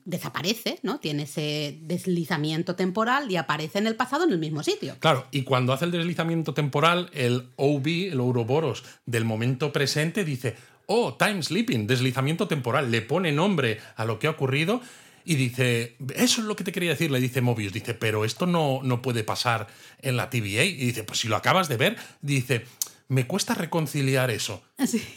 desaparece, ¿no? Tiene ese deslizamiento temporal y aparece en el pasado en el mismo sitio. Claro, y cuando hace el deslizamiento temporal, el OB, el Ouroboros del momento presente, dice, oh, time sleeping, deslizamiento temporal, le pone nombre a lo que ha ocurrido y dice, eso es lo que te quería decir, le dice Mobius, dice, pero esto no, no puede pasar en la TVA. Y dice, pues si lo acabas de ver, dice, me cuesta reconciliar eso.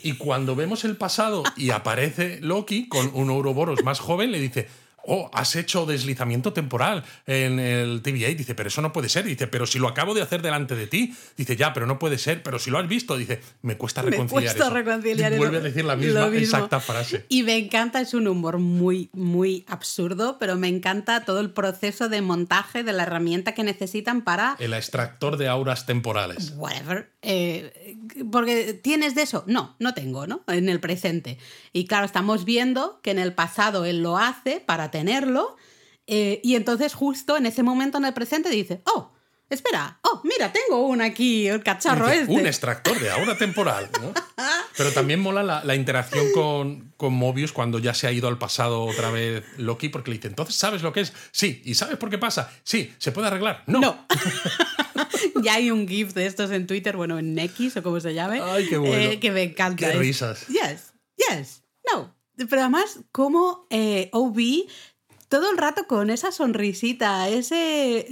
Y cuando vemos el pasado y aparece Loki con un Ouroboros más joven, le dice, oh, has hecho deslizamiento temporal en el TVA. Dice, pero eso no puede ser. Dice, pero si lo acabo de hacer delante de ti. Dice, ya, pero no puede ser. Pero si lo has visto, dice, me cuesta reconciliar. Me cuesta reconciliar. Y vuelve a decir la misma exacta frase. Y me encanta, es un humor muy, muy absurdo, pero me encanta todo el proceso de montaje de la herramienta que necesitan para. El extractor de auras temporales. Whatever. Eh, porque tienes de eso. No, no tengo, ¿no? En el presente. Y claro, estamos viendo que en el pasado él lo hace para tenerlo. Eh, y entonces justo en ese momento en el presente dice, oh, espera, oh, mira, tengo un aquí, el cacharro este. Un extractor de aura temporal. Pero también mola la, interacción con, con, Mobius cuando ya se ha ido al pasado otra vez Loki, porque le dice, entonces, ¿sabes lo que es? Sí. ¿Y sabes por qué pasa? Sí. ¿Se puede arreglar? No. No. ya hay un GIF de estos en Twitter, bueno, en X o como se llame. Ay, qué bueno. Eh, que me encanta. Qué risas. Yes, yes, no. Pero además, como eh, OB todo el rato con esa sonrisita, ese.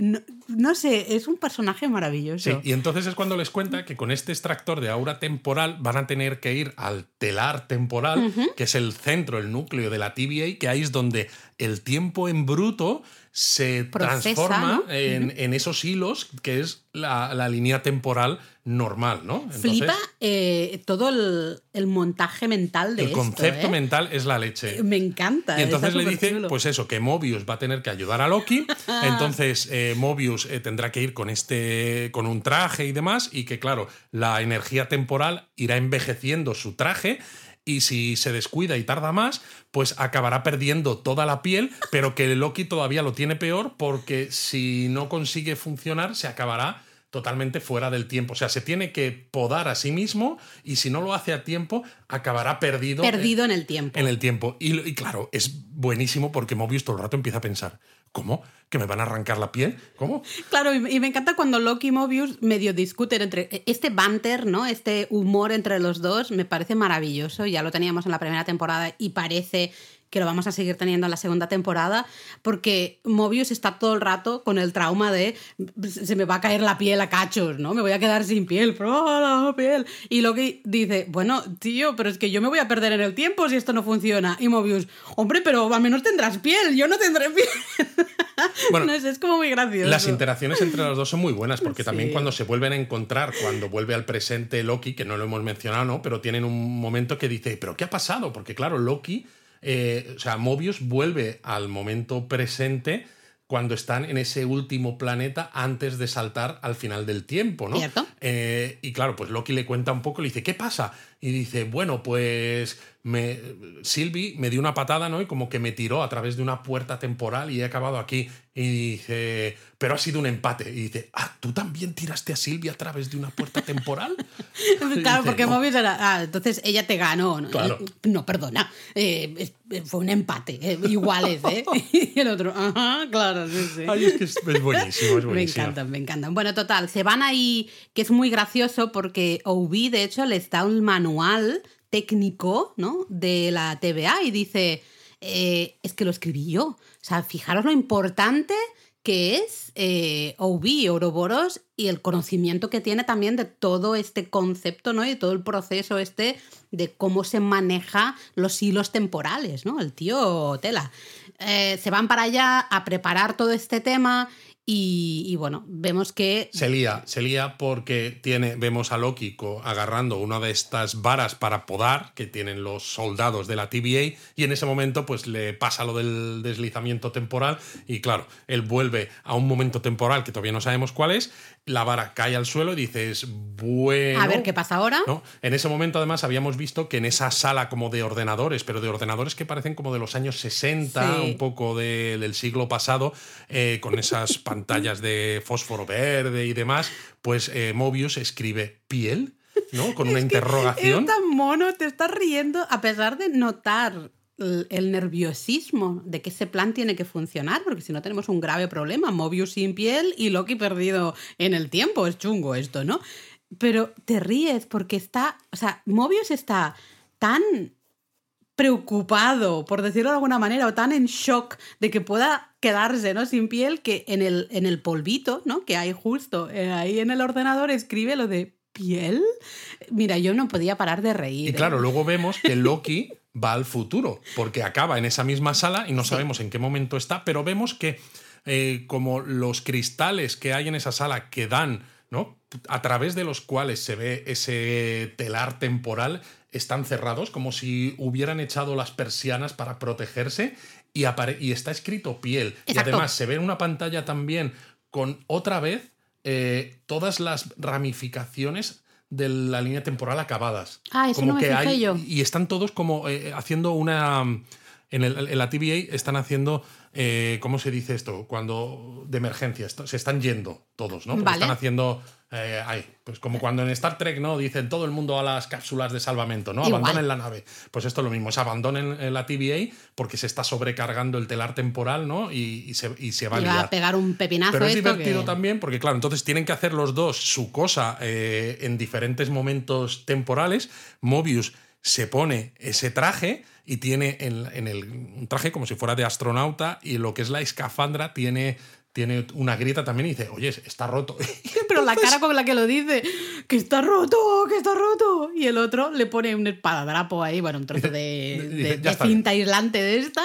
No, sé, es un personaje maravilloso. Sí, y entonces es cuando les cuenta que con este extractor de aura temporal van a tener que ir al telar temporal, que es el centro, el núcleo de la TVA, que ahí es donde el tiempo en bruto se Procesa, transforma ¿no? en, en esos hilos que es la, la línea temporal normal, ¿no? Entonces, Flipa eh, todo el, el montaje mental de el esto. concepto ¿eh? mental es la leche. Me encanta. Y entonces le dice, pues eso, que Mobius va a tener que ayudar a Loki. entonces eh, Mobius tendrá que ir con este, con un traje y demás, y que claro, la energía temporal irá envejeciendo su traje. Y si se descuida y tarda más, pues acabará perdiendo toda la piel, pero que Loki todavía lo tiene peor porque si no consigue funcionar, se acabará totalmente fuera del tiempo. O sea, se tiene que podar a sí mismo y si no lo hace a tiempo, acabará perdido. Perdido en el tiempo. En el tiempo. Y, y claro, es buenísimo porque Mobius todo el rato empieza a pensar, ¿cómo? ¿Que me van a arrancar la piel? ¿Cómo? Claro, y me encanta cuando Loki y Mobius medio discuten entre este banter, ¿no? Este humor entre los dos me parece maravilloso. Ya lo teníamos en la primera temporada y parece que lo vamos a seguir teniendo en la segunda temporada, porque Mobius está todo el rato con el trauma de se me va a caer la piel a cachos, ¿no? Me voy a quedar sin piel, pero ¡ah, la piel. Y Loki dice, bueno, tío, pero es que yo me voy a perder en el tiempo si esto no funciona. Y Mobius, hombre, pero al menos tendrás piel, yo no tendré piel. Bueno, no es como muy gracioso. Las interacciones entre los dos son muy buenas porque también cuando se vuelven a encontrar, cuando vuelve al presente Loki, que no lo hemos mencionado, ¿no? Pero tienen un momento que dice, ¿pero qué ha pasado? Porque claro, Loki, eh, o sea, Mobius vuelve al momento presente cuando están en ese último planeta antes de saltar al final del tiempo, ¿no? Cierto. Eh, y claro, pues Loki le cuenta un poco, le dice, ¿qué pasa? Y dice, bueno, pues me, Sylvie me dio una patada, ¿no? Y como que me tiró a través de una puerta temporal y he acabado aquí. Y dice, pero ha sido un empate. Y dice, ah, ¿tú también tiraste a Sylvie a través de una puerta temporal? Claro, Dice, porque "No". Mobius era. Ah, entonces ella te ganó. No, Claro. no perdona. eh, fue un empate. eh, iguales, ¿eh? Y el otro, ajá, claro, sí, sí. Ay, es que es, es buenísimo, es Me buenísimo. encantan, me encantan. Bueno, total, se van ahí, que es muy gracioso porque OB, de hecho, les da un manual técnico, ¿no? De la TVA y dice, eh, es que lo escribí yo. O sea, fijaros lo importante que es eh, OB, Ouroboros, y el conocimiento que tiene también de todo este concepto, ¿no? Y todo el proceso este de cómo se maneja los hilos temporales, ¿no? El tío tela. Eh, se van para allá a preparar todo este tema y, bueno, vemos que Se lía, se lía porque tiene, vemos a Loki agarrando una de estas varas para podar que tienen los soldados de la TVA y en ese momento pues le pasa lo del deslizamiento temporal y claro, él vuelve a un momento temporal que todavía no sabemos cuál es, la vara cae al suelo y dices, bueno... a ver qué pasa ahora. ¿no? En ese momento, además, habíamos visto que en esa sala como de ordenadores, pero de ordenadores que parecen como de los años 60, Sí. un poco de- del siglo pasado, eh, con esas pantallas de fósforo verde y demás, pues eh, Mobius escribe piel, ¿no? Con una interrogación. Es tan mono, te estás riendo a pesar de notar el nerviosismo de que ese plan tiene que funcionar, porque si no tenemos un grave problema, Mobius sin piel y Loki perdido en el tiempo, es chungo esto, ¿no? Pero te ríes porque está, o sea, Mobius está tan preocupado, por decirlo de alguna manera, o tan en shock de que pueda quedarse ¿no? sin piel, que en el, en el polvito ¿no? que hay justo eh, ahí en el ordenador escribe lo de piel. Mira, yo no podía parar de reír. Y claro, ¿eh? luego vemos que Loki va al futuro, porque acaba en esa misma sala y no sabemos en qué momento está, pero vemos que eh, como los cristales que hay en esa sala que dan, ¿no? A través de los cuales se ve ese telar temporal, están cerrados, como si hubieran echado las persianas para protegerse y, apare- y está escrito piel. Y además se ve en una pantalla también con otra vez eh, todas las ramificaciones de la línea temporal acabadas. Ah, eso como no me que hay, yo. Y están todos como eh, haciendo una. En, el- en la TVA están haciendo. eh, ¿Cómo se dice esto? Cuando. de emergencia. se están yendo todos, ¿no? Vale. Están haciendo. Eh, ay, pues como cuando en Star Trek, ¿no? Dicen todo el mundo a las cápsulas de salvamento, ¿no? Igual. Abandonen la nave. Pues esto es lo mismo, es abandonen eh, la TVA porque se está sobrecargando el telar temporal, ¿no? Y, y se, y se va a Y va liar. a pegar un pepinazo Pero es esto divertido que- también porque, claro, entonces tienen que hacer los dos su cosa eh, en diferentes momentos temporales. Mobius se pone ese traje y tiene en, en el, un traje como si fuera de astronauta y lo que es la escafandra tiene, tiene una grieta también y dice, oye, está roto. Pero la cara con la que lo dice, que está roto, que está roto. Y el otro le pone un espadadrapo ahí, bueno, un trozo de, Dice, de- "Ya de está cinta aislante de esta,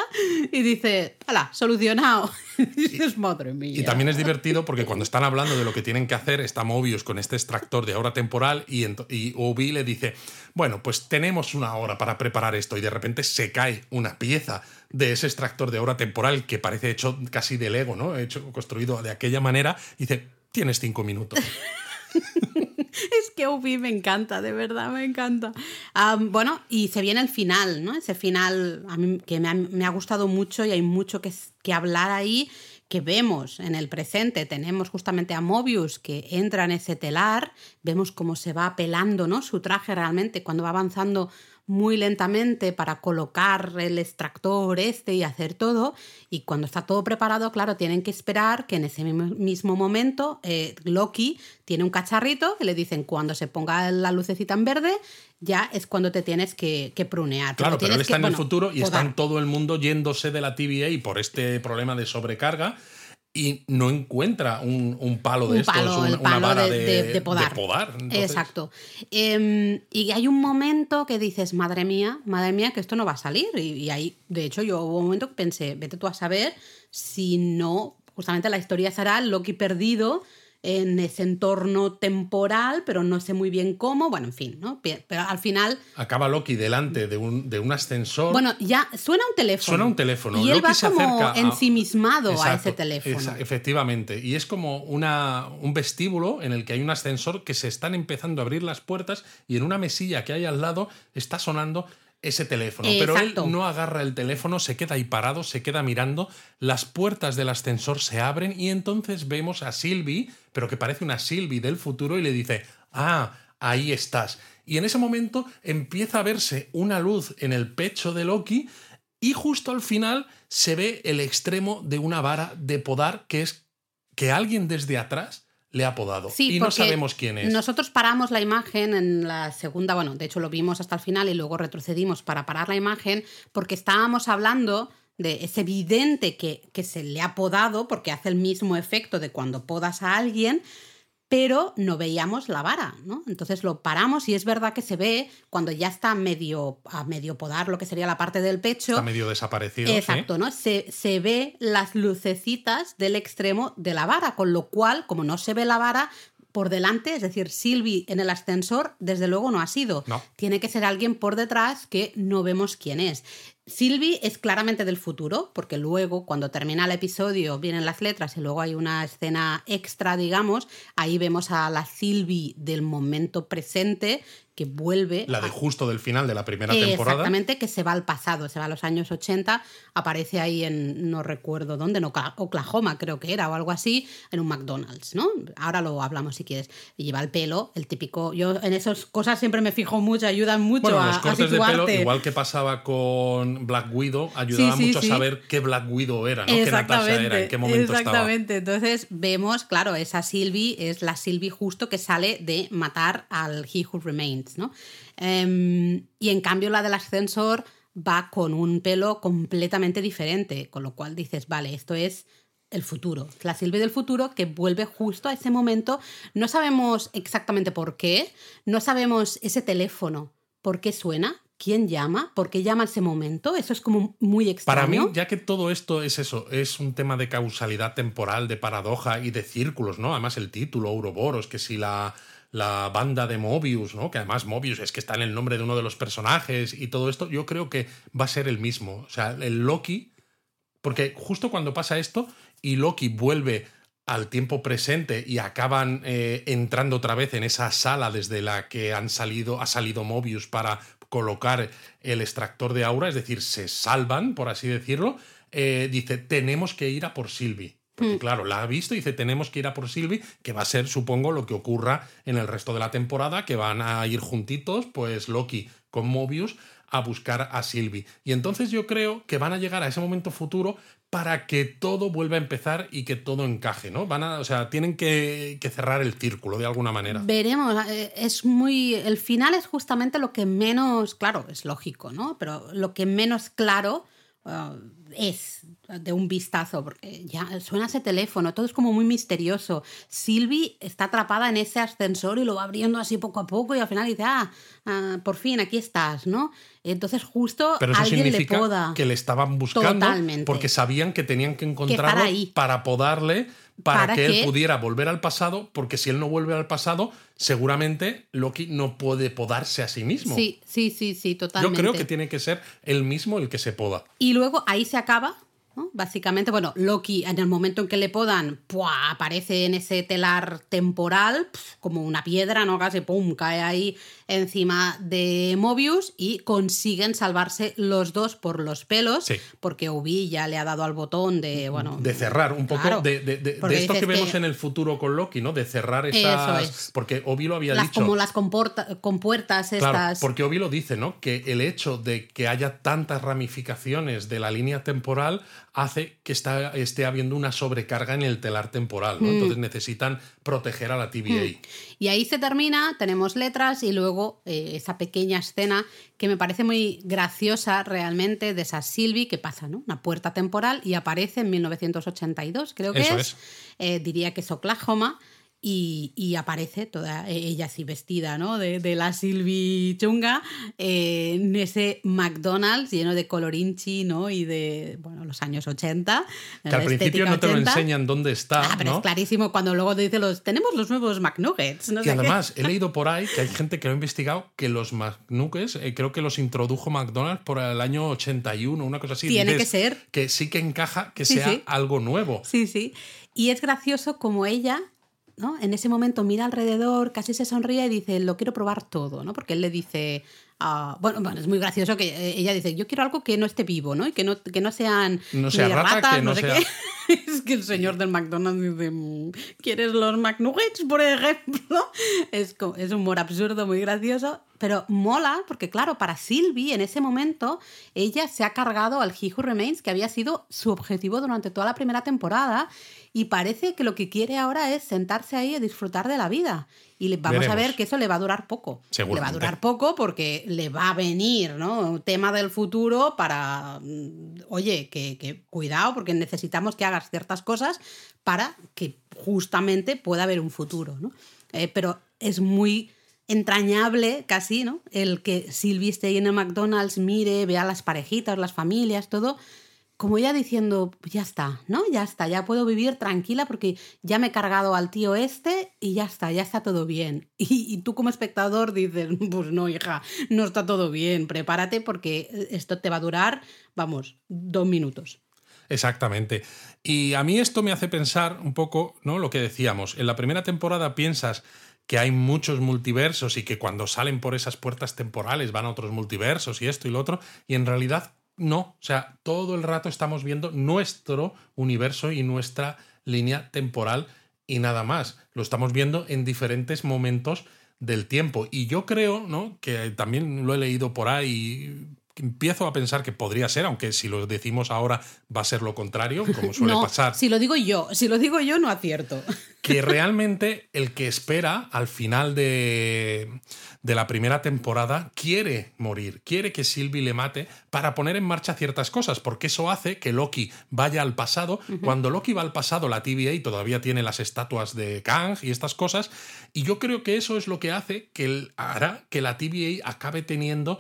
y dice, hala, solucionado. dices, madre mía. Y también es divertido porque cuando están hablando de lo que tienen que hacer, está Mobius con este extractor de hora temporal y, y Obi le dice, bueno, pues tenemos una hora para preparar esto y de repente se cae una pieza de ese extractor de hora temporal que parece hecho casi de Lego, ¿no? Hecho, construido de aquella manera, y dice, tienes cinco minutos. es que Obi me encanta, de verdad, me encanta. bueno, y se viene el final, ¿no? Ese final a mí, que me ha, me ha, gustado mucho y hay mucho que, que hablar ahí que vemos en el presente, tenemos justamente a Mobius que entra en ese telar, vemos cómo se va pelando ¿no? su traje realmente cuando va avanzando muy lentamente para colocar el extractor este y hacer todo. Y cuando está todo preparado, claro, tienen que esperar que en ese mismo momento eh, Loki tiene un cacharrito que le dicen cuando se ponga la lucecita en verde, ya es cuando te tienes que, prunear. Claro, pero él está en el futuro y está en todo el mundo yéndose de la TVA y por este problema de sobrecarga y no encuentra un, palo de estos, una, vara de, podar. Exacto. Em, y hay un momento que dices, madre mía, madre mía, que esto no va a salir. Y, y, ahí, de hecho, yo hubo un momento que pensé, vete tú a saber si no, justamente la historia será Loki perdido en ese entorno temporal, pero no sé muy bien cómo. Bueno, en fin, ¿no? Pero al final. Acaba Loki delante de un, de un ascensor. Bueno, ya suena un teléfono. Suena un teléfono. Y él va como ensimismado a ese teléfono. efectivamente. Y es como una, un vestíbulo en el que hay un ascensor que se están empezando a abrir las puertas y en una mesilla que hay al lado está sonando ese teléfono. Pero él no agarra el teléfono, se queda ahí parado, se queda mirando, las puertas del ascensor se abren y entonces vemos a Sylvie, pero que parece una Sylvie del futuro y le dice, ah, ahí estás. Y en ese momento empieza a verse una luz en el pecho de Loki y justo al final se ve el extremo de una vara de podar que es que alguien desde atrás le ha podado. y no sabemos quién es. Nosotros paramos la imagen en la segunda, bueno, de hecho lo vimos hasta el final y luego retrocedimos para parar la imagen porque estábamos hablando de es evidente que, que se le ha podado porque hace el mismo efecto de cuando podas a alguien, pero no veíamos la vara, ¿no? Entonces lo paramos y es verdad que se ve cuando ya está medio, a medio podar lo que sería la parte del pecho. Está medio desaparecido. Exacto, ¿no? Se, se ve las lucecitas del extremo de la vara, con lo cual, como no se ve la vara, por delante, es decir, Silvi en el ascensor, desde luego no ha sido. No. Tiene que ser alguien por detrás que no vemos quién es. Sylvie es claramente del futuro, porque luego, cuando termina el episodio, vienen las letras y luego hay una escena extra, digamos. Ahí vemos a la Sylvie del momento presente que vuelve. La de justo del final de la primera temporada. Exactamente, que se va al pasado, se va a los años 80, aparece ahí en, no recuerdo dónde, en Oklahoma creo que era, o algo así, en un McDonald's, ¿no? Ahora lo hablamos si quieres. Y lleva el pelo, el típico. Yo en esas cosas siempre me fijo mucho, ayudan mucho a, los cortes de pelo, igual que pasaba con Black Widow, ayudaba mucho a saber qué Black Widow era, ¿no? Qué Natasha era, en qué momento exactamente. Entonces vemos, claro, esa Sylvie es la Sylvie justo que sale de matar al He Who Em, y en cambio la del ascensor va con un pelo completamente diferente, con lo cual dices, vale, esto es el futuro, la Silvia del futuro que vuelve justo a ese momento. No sabemos exactamente por qué, no sabemos ese teléfono, por qué suena, quién llama, por qué llama ese momento, eso es como muy extraño. Para mí, ya que todo esto es eso, es un tema de causalidad temporal, de paradoja y de círculos, ¿no? Además el título, Ouroboros, que si la la banda de Mobius, ¿no? Que además Mobius es que está en el nombre de uno de los personajes y todo esto, yo creo que va a ser el mismo. O sea, el Loki, porque justo cuando pasa esto y Loki vuelve al tiempo presente y acaban eh, entrando otra vez en esa sala desde la que han salido, ha salido Mobius para colocar el extractor de aura, es decir, se salvan, por así decirlo, eh, dice, tenemos que ir a por Sylvie. Porque, mm. claro, la ha visto y dice, tenemos que ir a por Sylvie, que va a ser, supongo, lo que ocurra en el resto de la temporada, que van a ir juntitos, pues Loki con Mobius, a buscar a Sylvie. Y entonces yo creo que van a llegar a ese momento futuro para que todo vuelva a empezar y que todo encaje, ¿no? Van a, o sea, tienen que, que, cerrar el círculo de alguna manera. Veremos, eh, es muy. El final es justamente lo que menos. Claro, es lógico, ¿no? Pero lo que menos claro es de un vistazo, porque ya suena ese teléfono, todo es como muy misterioso. Sylvie está atrapada en ese ascensor y lo va abriendo así poco a poco y al final dice, ah, ah por fin, aquí estás, ¿no? Entonces justo Pero eso alguien significa le poda. que le estaban buscando Totalmente. porque sabían que tenían que encontrarlo ahí. para podarle para, Para que, que- él pudiera volver al pasado, porque si él no vuelve al pasado, seguramente Loki no puede podarse a sí mismo. Sí, sí, sí, sí, Yo totalmente. creo que tiene que ser él mismo el que se poda. Y luego ahí se acaba, ¿no? Básicamente, bueno, Loki en el momento en que le podan, ¡pua! aparece en ese telar temporal, pf, como una piedra, ¿no? Casi, ¡pum!, cae ahí encima de Mobius y consiguen salvarse los dos por los pelos, Sí. porque Obi ya le ha dado al botón de, bueno... de cerrar un poco claro, de, de- de- esto que vemos que- en el futuro con Loki, ¿no? De cerrar esas. es. Porque Obi lo había las, dicho. como las comporta- compuertas Claro, estas... porque Obi lo dice, ¿no? Que el hecho de que haya tantas ramificaciones de la línea temporal hace que está, esté habiendo una sobrecarga en el telar temporal, Mm. ¿no? Entonces necesitan proteger a la TVA. Y ahí se termina, tenemos letras y luego eh, esa pequeña escena que me parece muy graciosa realmente de esa Sylvie que pasa, ¿no? Una puerta temporal y aparece en 1982, creo que Eso es. es. Eh, diría que es Oklahoma. Y, y aparece toda ella así vestida, ¿no? De, de la Sylvie chunga eh, en ese McDonald's lleno de colorinchi, ¿no? Y de, bueno, los años 80. Que al principio no te lo 80. enseñan dónde está, Ah, pero ¿no? es clarísimo cuando luego te dice los tenemos los nuevos McNuggets. No Y sé qué. además, he leído por ahí que hay gente que lo ha investigado que los McNuggets, eh, creo que los introdujo McDonald's por el año 81, una cosa así. Tiene Dices que ser. Que sí que encaja que Sí, sea sí. algo nuevo. Sí, sí. Y es gracioso como ella, ¿no? En ese momento mira alrededor, casi se sonríe y dice, lo quiero probar todo, ¿no? Porque él le dice, ah, bueno, bueno, es muy gracioso que eh, ella dice, yo quiero algo que no esté vivo, ¿no? Y que no, que no sean No sea rata, ratas, que no sé sea- qué. es que el señor del McDonald's dice, "Mm, ¿quieres los McNuggets, por ejemplo? Es, es humor absurdo, muy gracioso, pero mola, porque claro, para Sylvie en ese momento, ella se ha cargado al He Who Remains, que había sido su objetivo durante toda la primera temporada, y parece que lo que quiere ahora es sentarse ahí a disfrutar de la vida. Y vamos a ver que eso le va a durar poco. Le va a durar poco porque le va a venir, ¿no? Un tema del futuro para, mm, oye, que, que cuidado, porque necesitamos que hagas ciertas cosas para que justamente pueda haber un futuro, ¿no? Eh, pero es muy entrañable casi, ¿no? El que Sylvie esté en el McDonald's, mire, vea las parejitas, las familias, todo, como ella diciendo, ya está, ¿no? Ya está, ya puedo vivir tranquila porque ya me he cargado al tío este y ya está, ya está todo bien. Y, y tú como espectador dices, pues no, hija, no está todo bien, prepárate porque esto te va a durar, vamos, dos minutos. Exactamente. Y a mí esto me hace pensar un poco, ¿no? Lo que decíamos. En la primera temporada piensas que hay muchos multiversos y que cuando salen por esas puertas temporales van a otros multiversos y esto y lo otro. Y en realidad no. O sea, todo el rato estamos viendo nuestro universo y nuestra línea temporal y nada más. Lo estamos viendo en diferentes momentos del tiempo. Y yo creo, ¿no? Que también lo he leído por ahí. Empiezo a pensar que podría ser, aunque si lo decimos ahora va a ser lo contrario, como suele no, pasar si lo digo yo, si lo digo yo no acierto. que realmente el que espera al final de, de la primera temporada quiere morir, quiere que Sylvie le mate para poner en marcha ciertas cosas, porque eso hace que Loki vaya al pasado. Cuando Loki va al pasado, la TVA todavía tiene las estatuas de Kang y estas cosas, y yo creo que eso es lo que hace que el- hará que la TVA acabe teniendo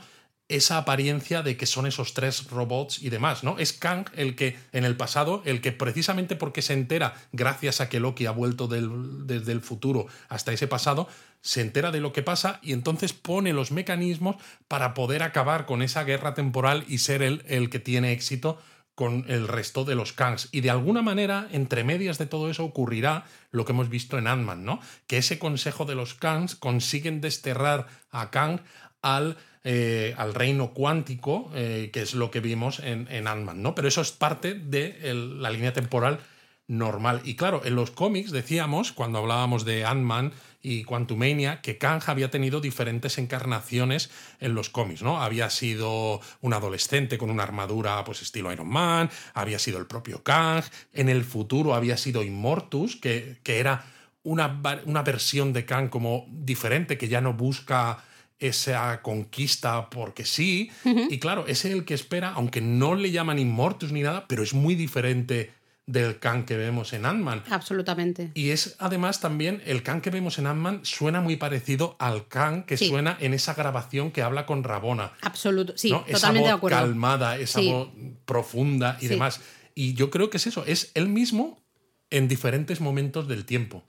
esa apariencia de que son esos tres robots y demás, ¿no? Es Kang el que, en el pasado, el que precisamente porque se entera, gracias a que Loki ha vuelto del- desde el futuro hasta ese pasado, se entera de lo que pasa y entonces pone los mecanismos para poder acabar con esa guerra temporal y ser él el que tiene éxito con el resto de los Kangs. Y de alguna manera, entre medias de todo eso, ocurrirá lo que hemos visto en Ant-Man, ¿no? Que ese consejo de los Kangs consiguen desterrar a Kang al, eh, al reino cuántico, eh, que es lo que vimos en, en Ant-Man, ¿no? Pero eso es parte de la línea temporal normal. Y claro, en los cómics decíamos, cuando hablábamos de Ant-Man y Quantumania, que Kang había tenido diferentes encarnaciones en los cómics, ¿no? Había sido un adolescente con una armadura, pues estilo Iron Man, había sido el propio Kang, en el futuro había sido Immortus, que, que era una, una versión de Kang como diferente, que ya no busca esa conquista porque sí. Y claro, es el que espera, aunque no le llaman Immortus ni nada, pero es muy diferente del Khan que vemos en Ant-Man. Absolutamente. Y es además también el Khan que vemos en Ant-Man suena muy parecido al Khan que suena en esa grabación que habla con Rabona. Absoluto, sí, totalmente esa voz de acuerdo. calmada, esa voz profunda y demás. Y yo creo que es eso, es él mismo en diferentes momentos del tiempo.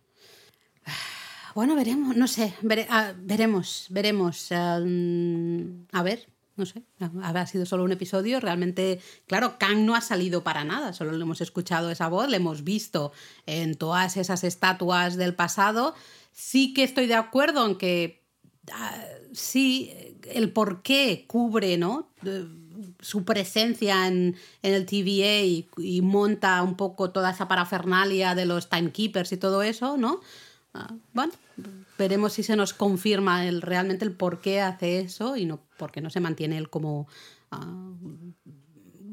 Bueno, veremos, no sé, ah, veremos, veremos. Em, a ver, no sé, ha sido solo un episodio. Realmente, claro, Kang no ha salido para nada, solo le hemos escuchado esa voz, le hemos visto en todas esas estatuas del pasado. Sí que estoy de acuerdo en que ah, sí, el por qué cubre, ¿no? su presencia en, el TVA y, monta un poco toda esa parafernalia de los timekeepers y todo eso, ¿no? Bueno, veremos si se nos confirma el, realmente el por qué hace eso y no por qué no se mantiene él como... Ah,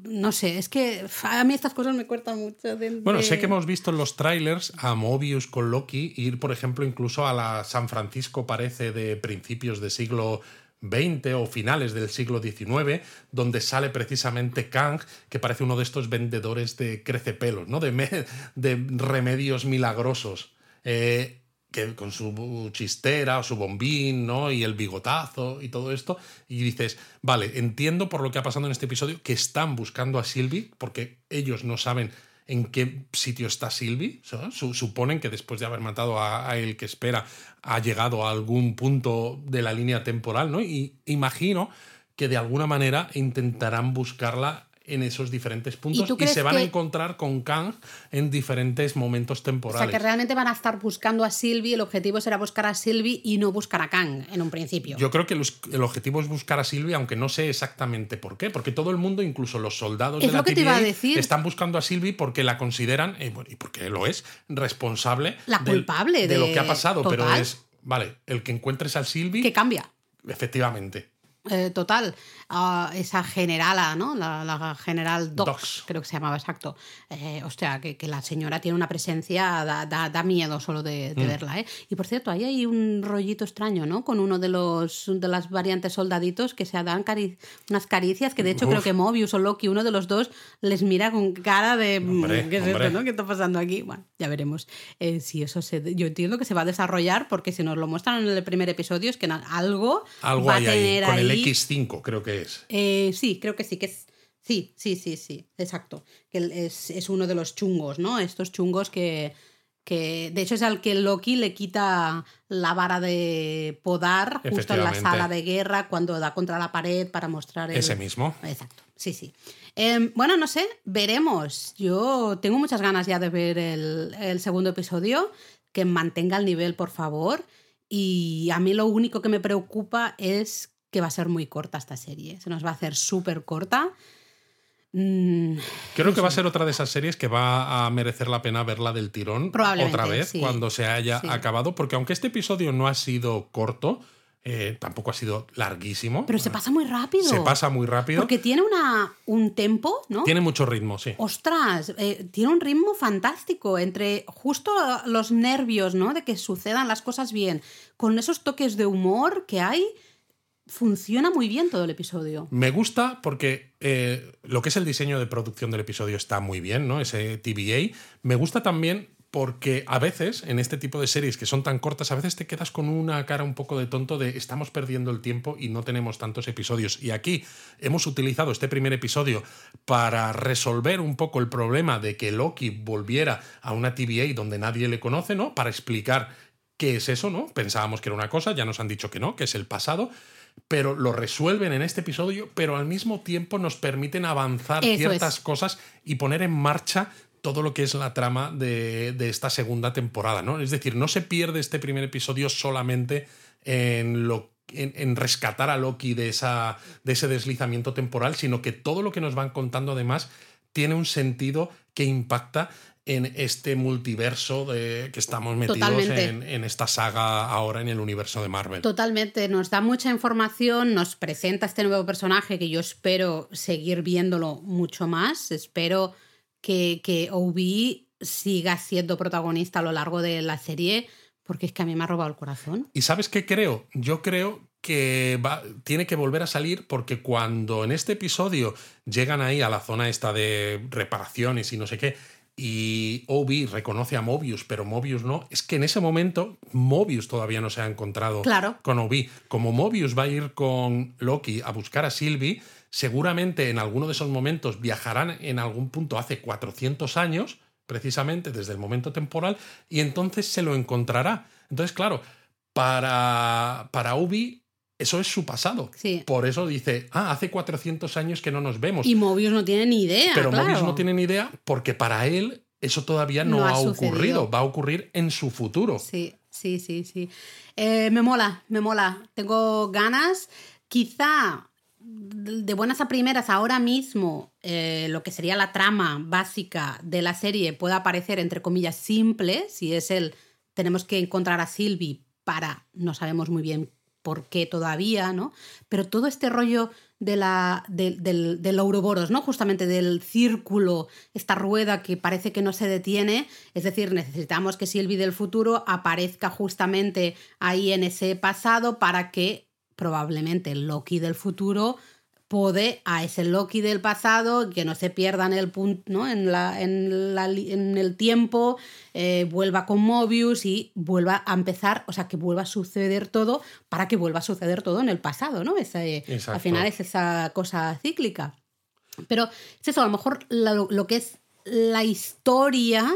no sé, es que a mí estas cosas me cuestan mucho. Bueno, sé que hemos visto en los trailers a Mobius con Loki ir, por ejemplo, incluso a la San Francisco, parece, de principios de siglo XX o finales del siglo XIX, donde sale precisamente Kang, que parece uno de estos vendedores de crecepelos, ¿no? de, de remedios milagrosos. Eh, con su chistera o su bombín, ¿no? Y el bigotazo y todo esto. Y dices, vale, entiendo por lo que ha pasado en este episodio que están buscando a Sylvie, porque ellos no saben en qué sitio está Sylvie. Suponen que después de haber matado a, a, el que espera, ha llegado a algún punto de la línea temporal, ¿no? Y imagino que de alguna manera intentarán buscarla en esos diferentes puntos y, se van a encontrar con Kang en diferentes momentos temporales. O sea, que realmente van a estar buscando a Sylvie, el objetivo será buscar a Sylvie y no buscar a Kang en un principio. Yo creo que el objetivo es buscar a Sylvie, aunque no sé exactamente por qué, porque todo el mundo, incluso los soldados de la TVA, están buscando a Sylvie porque la consideran, eh, y porque lo es, responsable la culpable de, lo que ha pasado, pero es, vale, el que encuentres a Sylvie... Que cambia. Efectivamente. Eh, total, esa generala, ¿no? La, general Docs, creo que se llamaba exacto. Eh, hostia, que, la señora tiene una presencia, da, miedo solo de, mm. verla, ¿eh? Y por cierto, ahí hay un rollito extraño, ¿no? Con uno de los de las variantes soldaditos que se dan unas caricias, que de hecho creo que Mobius o Loki, uno de los dos, les mira con cara de mm, ¿qué es esto, no? ¿Qué está pasando aquí? Bueno, ya veremos eh, si eso se. Yo entiendo que se va a desarrollar porque si nos lo muestran en el primer episodio es que algo, algo va a tener ahí X5, creo que es. Eh, sí, creo que sí, que es. Sí, sí, sí, sí, exacto. Que es, uno de los chungos, ¿no? Estos chungos que, que. De hecho, es al que Loki le quita la vara de podar justo en la sala de guerra cuando da contra la pared para mostrar. Ese mismo. Exacto, sí, sí. Em, bueno, no sé, veremos. Yo tengo muchas ganas ya de ver el, el segundo episodio. Que mantenga el nivel, por favor. Y a mí lo único que me preocupa es que va a ser muy corta esta serie. Se nos va a hacer súper corta. Mm, Creo que va a ser otra de esas series que va a merecer la pena verla del tirón otra vez cuando se haya acabado, porque aunque este episodio no ha sido corto, eh, tampoco ha sido larguísimo. Pero se pasa muy rápido. Se pasa muy rápido. Porque tiene una, un tempo, ¿no? Tiene mucho ritmo, sí. Ostras, eh, tiene un ritmo fantástico entre justo los nervios, ¿no? De que sucedan las cosas bien, con esos toques de humor que hay funciona muy bien todo el episodio. Me gusta porque eh, lo que es el diseño de producción del episodio está muy bien, ¿no? Ese TVA. Me gusta también porque a veces, en este tipo de series que son tan cortas, a veces te quedas con una cara un poco de tonto de estamos perdiendo el tiempo y no tenemos tantos episodios. Y aquí hemos utilizado este primer episodio para resolver un poco el problema de que Loki volviera a una TVA donde nadie le conoce, ¿no? Para explicar qué es eso, ¿no? Pensábamos que era una cosa, ya nos han dicho que no, que es el pasado pero lo resuelven en este episodio, pero al mismo tiempo nos permiten avanzar ciertas cosas y poner en marcha todo lo que es la trama de, esta segunda temporada, ¿no? Es decir, no se pierde este primer episodio solamente en lo en, rescatar a Loki de, esa, de ese deslizamiento temporal, sino que todo lo que nos van contando además tiene un sentido que impacta en este multiverso de, que estamos metidos en, esta saga ahora en el universo de Marvel. Totalmente, nos da mucha información, nos presenta este nuevo personaje que yo espero seguir viéndolo mucho más, espero que, que Obi siga siendo protagonista a lo largo de la serie, porque es que a mí me ha robado el corazón. ¿Y sabes qué creo? Yo creo que va, tiene que volver a salir porque cuando en este episodio llegan ahí a la zona esta de reparaciones y no sé qué, y Obi reconoce a Mobius, pero Mobius no, es que en ese momento Mobius todavía no se ha encontrado Claro. con Obi. Como Mobius va a ir con Loki a buscar a Sylvie, seguramente en alguno de esos momentos viajarán en algún punto hace 400 años, precisamente desde el momento temporal, y entonces se lo encontrará. Entonces, claro, para, para Obi eso es su pasado. Sí. Por eso dice, ah, hace 400 años que no nos vemos. Y Mobius no tiene ni idea. Pero claro. Mobius no tiene ni idea porque para él eso todavía no, No ha ha, ocurrido. Va a ocurrir en su futuro. Sí, sí, sí, sí. Eh, me mola, me mola. Tengo ganas. Quizá de buenas a primeras, ahora mismo, eh, lo que sería la trama básica de la serie pueda parecer, entre comillas, simple. Si es el tenemos que encontrar a Sylvie para, no sabemos muy bien por qué todavía, ¿no? Pero todo este rollo de la, de- del, del Ouroboros, ¿no? Justamente del círculo, esta rueda que parece que no se detiene, es decir, necesitamos que Sylvie del futuro aparezca justamente ahí en ese pasado para que probablemente Loki del futuro a ese Loki del pasado, que no se pierda en el punto, ¿no? En, la, en, la en el tiempo, eh, vuelva con Mobius y vuelva a empezar, o sea, que vuelva a suceder todo para que vuelva a suceder todo en el pasado, ¿no? Ese- Exacto. al final es esa cosa cíclica. Pero es eso, a lo mejor lo, lo que es la historia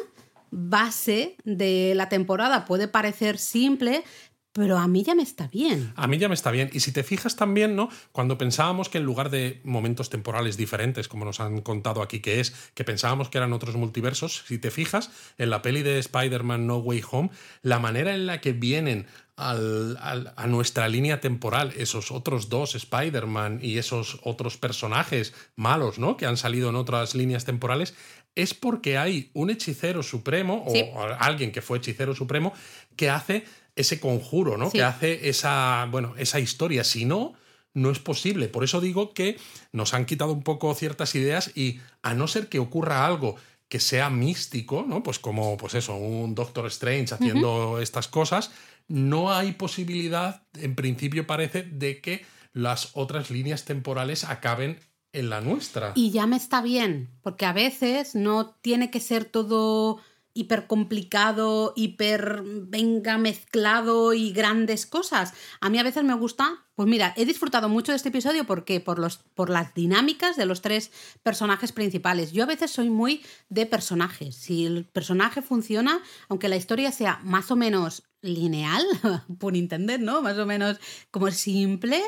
base de la temporada puede parecer simple, pero a mí ya me está bien. A mí ya me está bien. Y si te fijas también, ¿no? Cuando pensábamos que en lugar de momentos temporales diferentes, como nos han contado aquí que es, que pensábamos que eran otros multiversos, si te fijas, en la peli de Spider-Man No Way Home, la manera en la que vienen al- al- a nuestra línea temporal esos otros dos Spider-Man y esos otros personajes malos, ¿no? Que han salido en otras líneas temporales, es porque hay un hechicero supremo Sí. o alguien que fue hechicero supremo que hace ese conjuro, ¿no? Sí. Que hace esa, bueno, esa historia. Si no, no es posible. Por eso digo que nos han quitado un poco ciertas ideas y a no ser que ocurra algo que sea místico, ¿no? Pues como, pues eso, un Doctor Strange haciendo estas cosas, no hay posibilidad, en principio parece, de que las otras líneas temporales acaben en la nuestra. Y ya me está bien, porque a veces no tiene que ser todo hiper complicado, hiper venga mezclado y grandes cosas. A mí a veces me gusta, pues mira, he disfrutado mucho de este episodio porque por los por las dinámicas de los tres personajes principales. Yo a veces soy muy de personajes. Si el personaje funciona, aunque la historia sea más o menos lineal, por entender, ¿no? Más o menos como simple,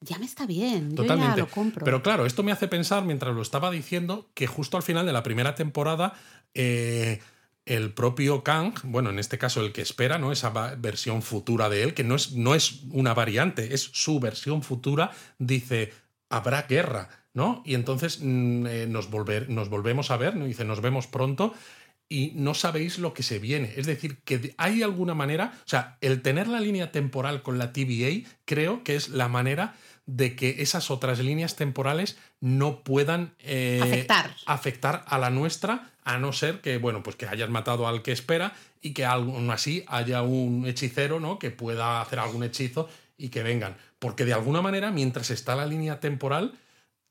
ya me está bien. Yo Totalmente. ya lo compro. Pero claro, esto me hace pensar, mientras lo estaba diciendo, que justo al final de la primera temporada, eh, el propio Kang, bueno, en este caso el que espera, ¿no? Esa versión futura de él, que no es, no es una variante, es su versión futura, dice, habrá guerra, ¿no? Y entonces mm, eh, nos, volver, nos volvemos a ver, ¿no? dice, nos vemos pronto. Y no sabéis lo que se viene. Es decir, que hay alguna manera, o sea, el tener la línea temporal con la TVA, creo que es la manera de que esas otras líneas temporales no puedan eh, Afectar. afectar a la nuestra, a no ser que, bueno, pues que hayas matado al que espera y que aún así haya un hechicero, ¿no? Que pueda hacer algún hechizo y que vengan. Porque de alguna manera, mientras está la línea temporal,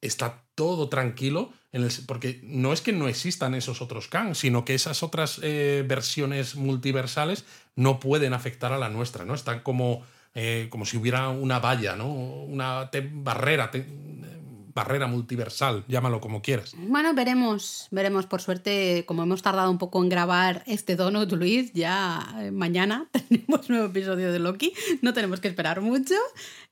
está todo tranquilo, en el- porque no es que no existan esos otros Kang, sino que esas otras eh, versiones multiversales no pueden afectar a la nuestra, ¿no? Están como, eh, como si hubiera una valla, ¿no? Una barrera, te- barrera multiversal, llámalo como quieras. Bueno, veremos, veremos. Por suerte, como hemos tardado un poco en grabar este donut, Luis, ya eh, mañana tenemos nuevo episodio de Loki. No tenemos que esperar mucho.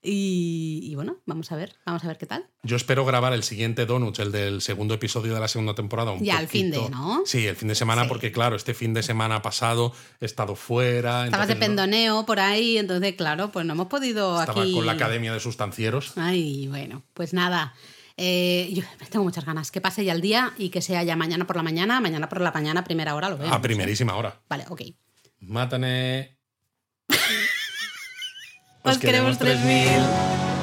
Y, y bueno, vamos a ver, vamos a ver qué tal. Yo espero grabar el siguiente Donuts, el del segundo episodio de la segunda temporada. Un Ya, el fin de, poquito- ¿no? Sí, el fin de semana, Sí. porque claro, este fin de semana pasado he estado fuera. Estabas de no- pendoneo por ahí, entonces, claro, pues no hemos podido Estaba aquí. con la Academia de Sustancieros. Ay, bueno, pues nada. Eh, yo tengo muchas ganas. Que pase ya el día y que sea ya mañana por la mañana, mañana por la mañana, primera hora lo vemos. A primerísima hora. Vale, ok. Mátane. Os queremos 3000.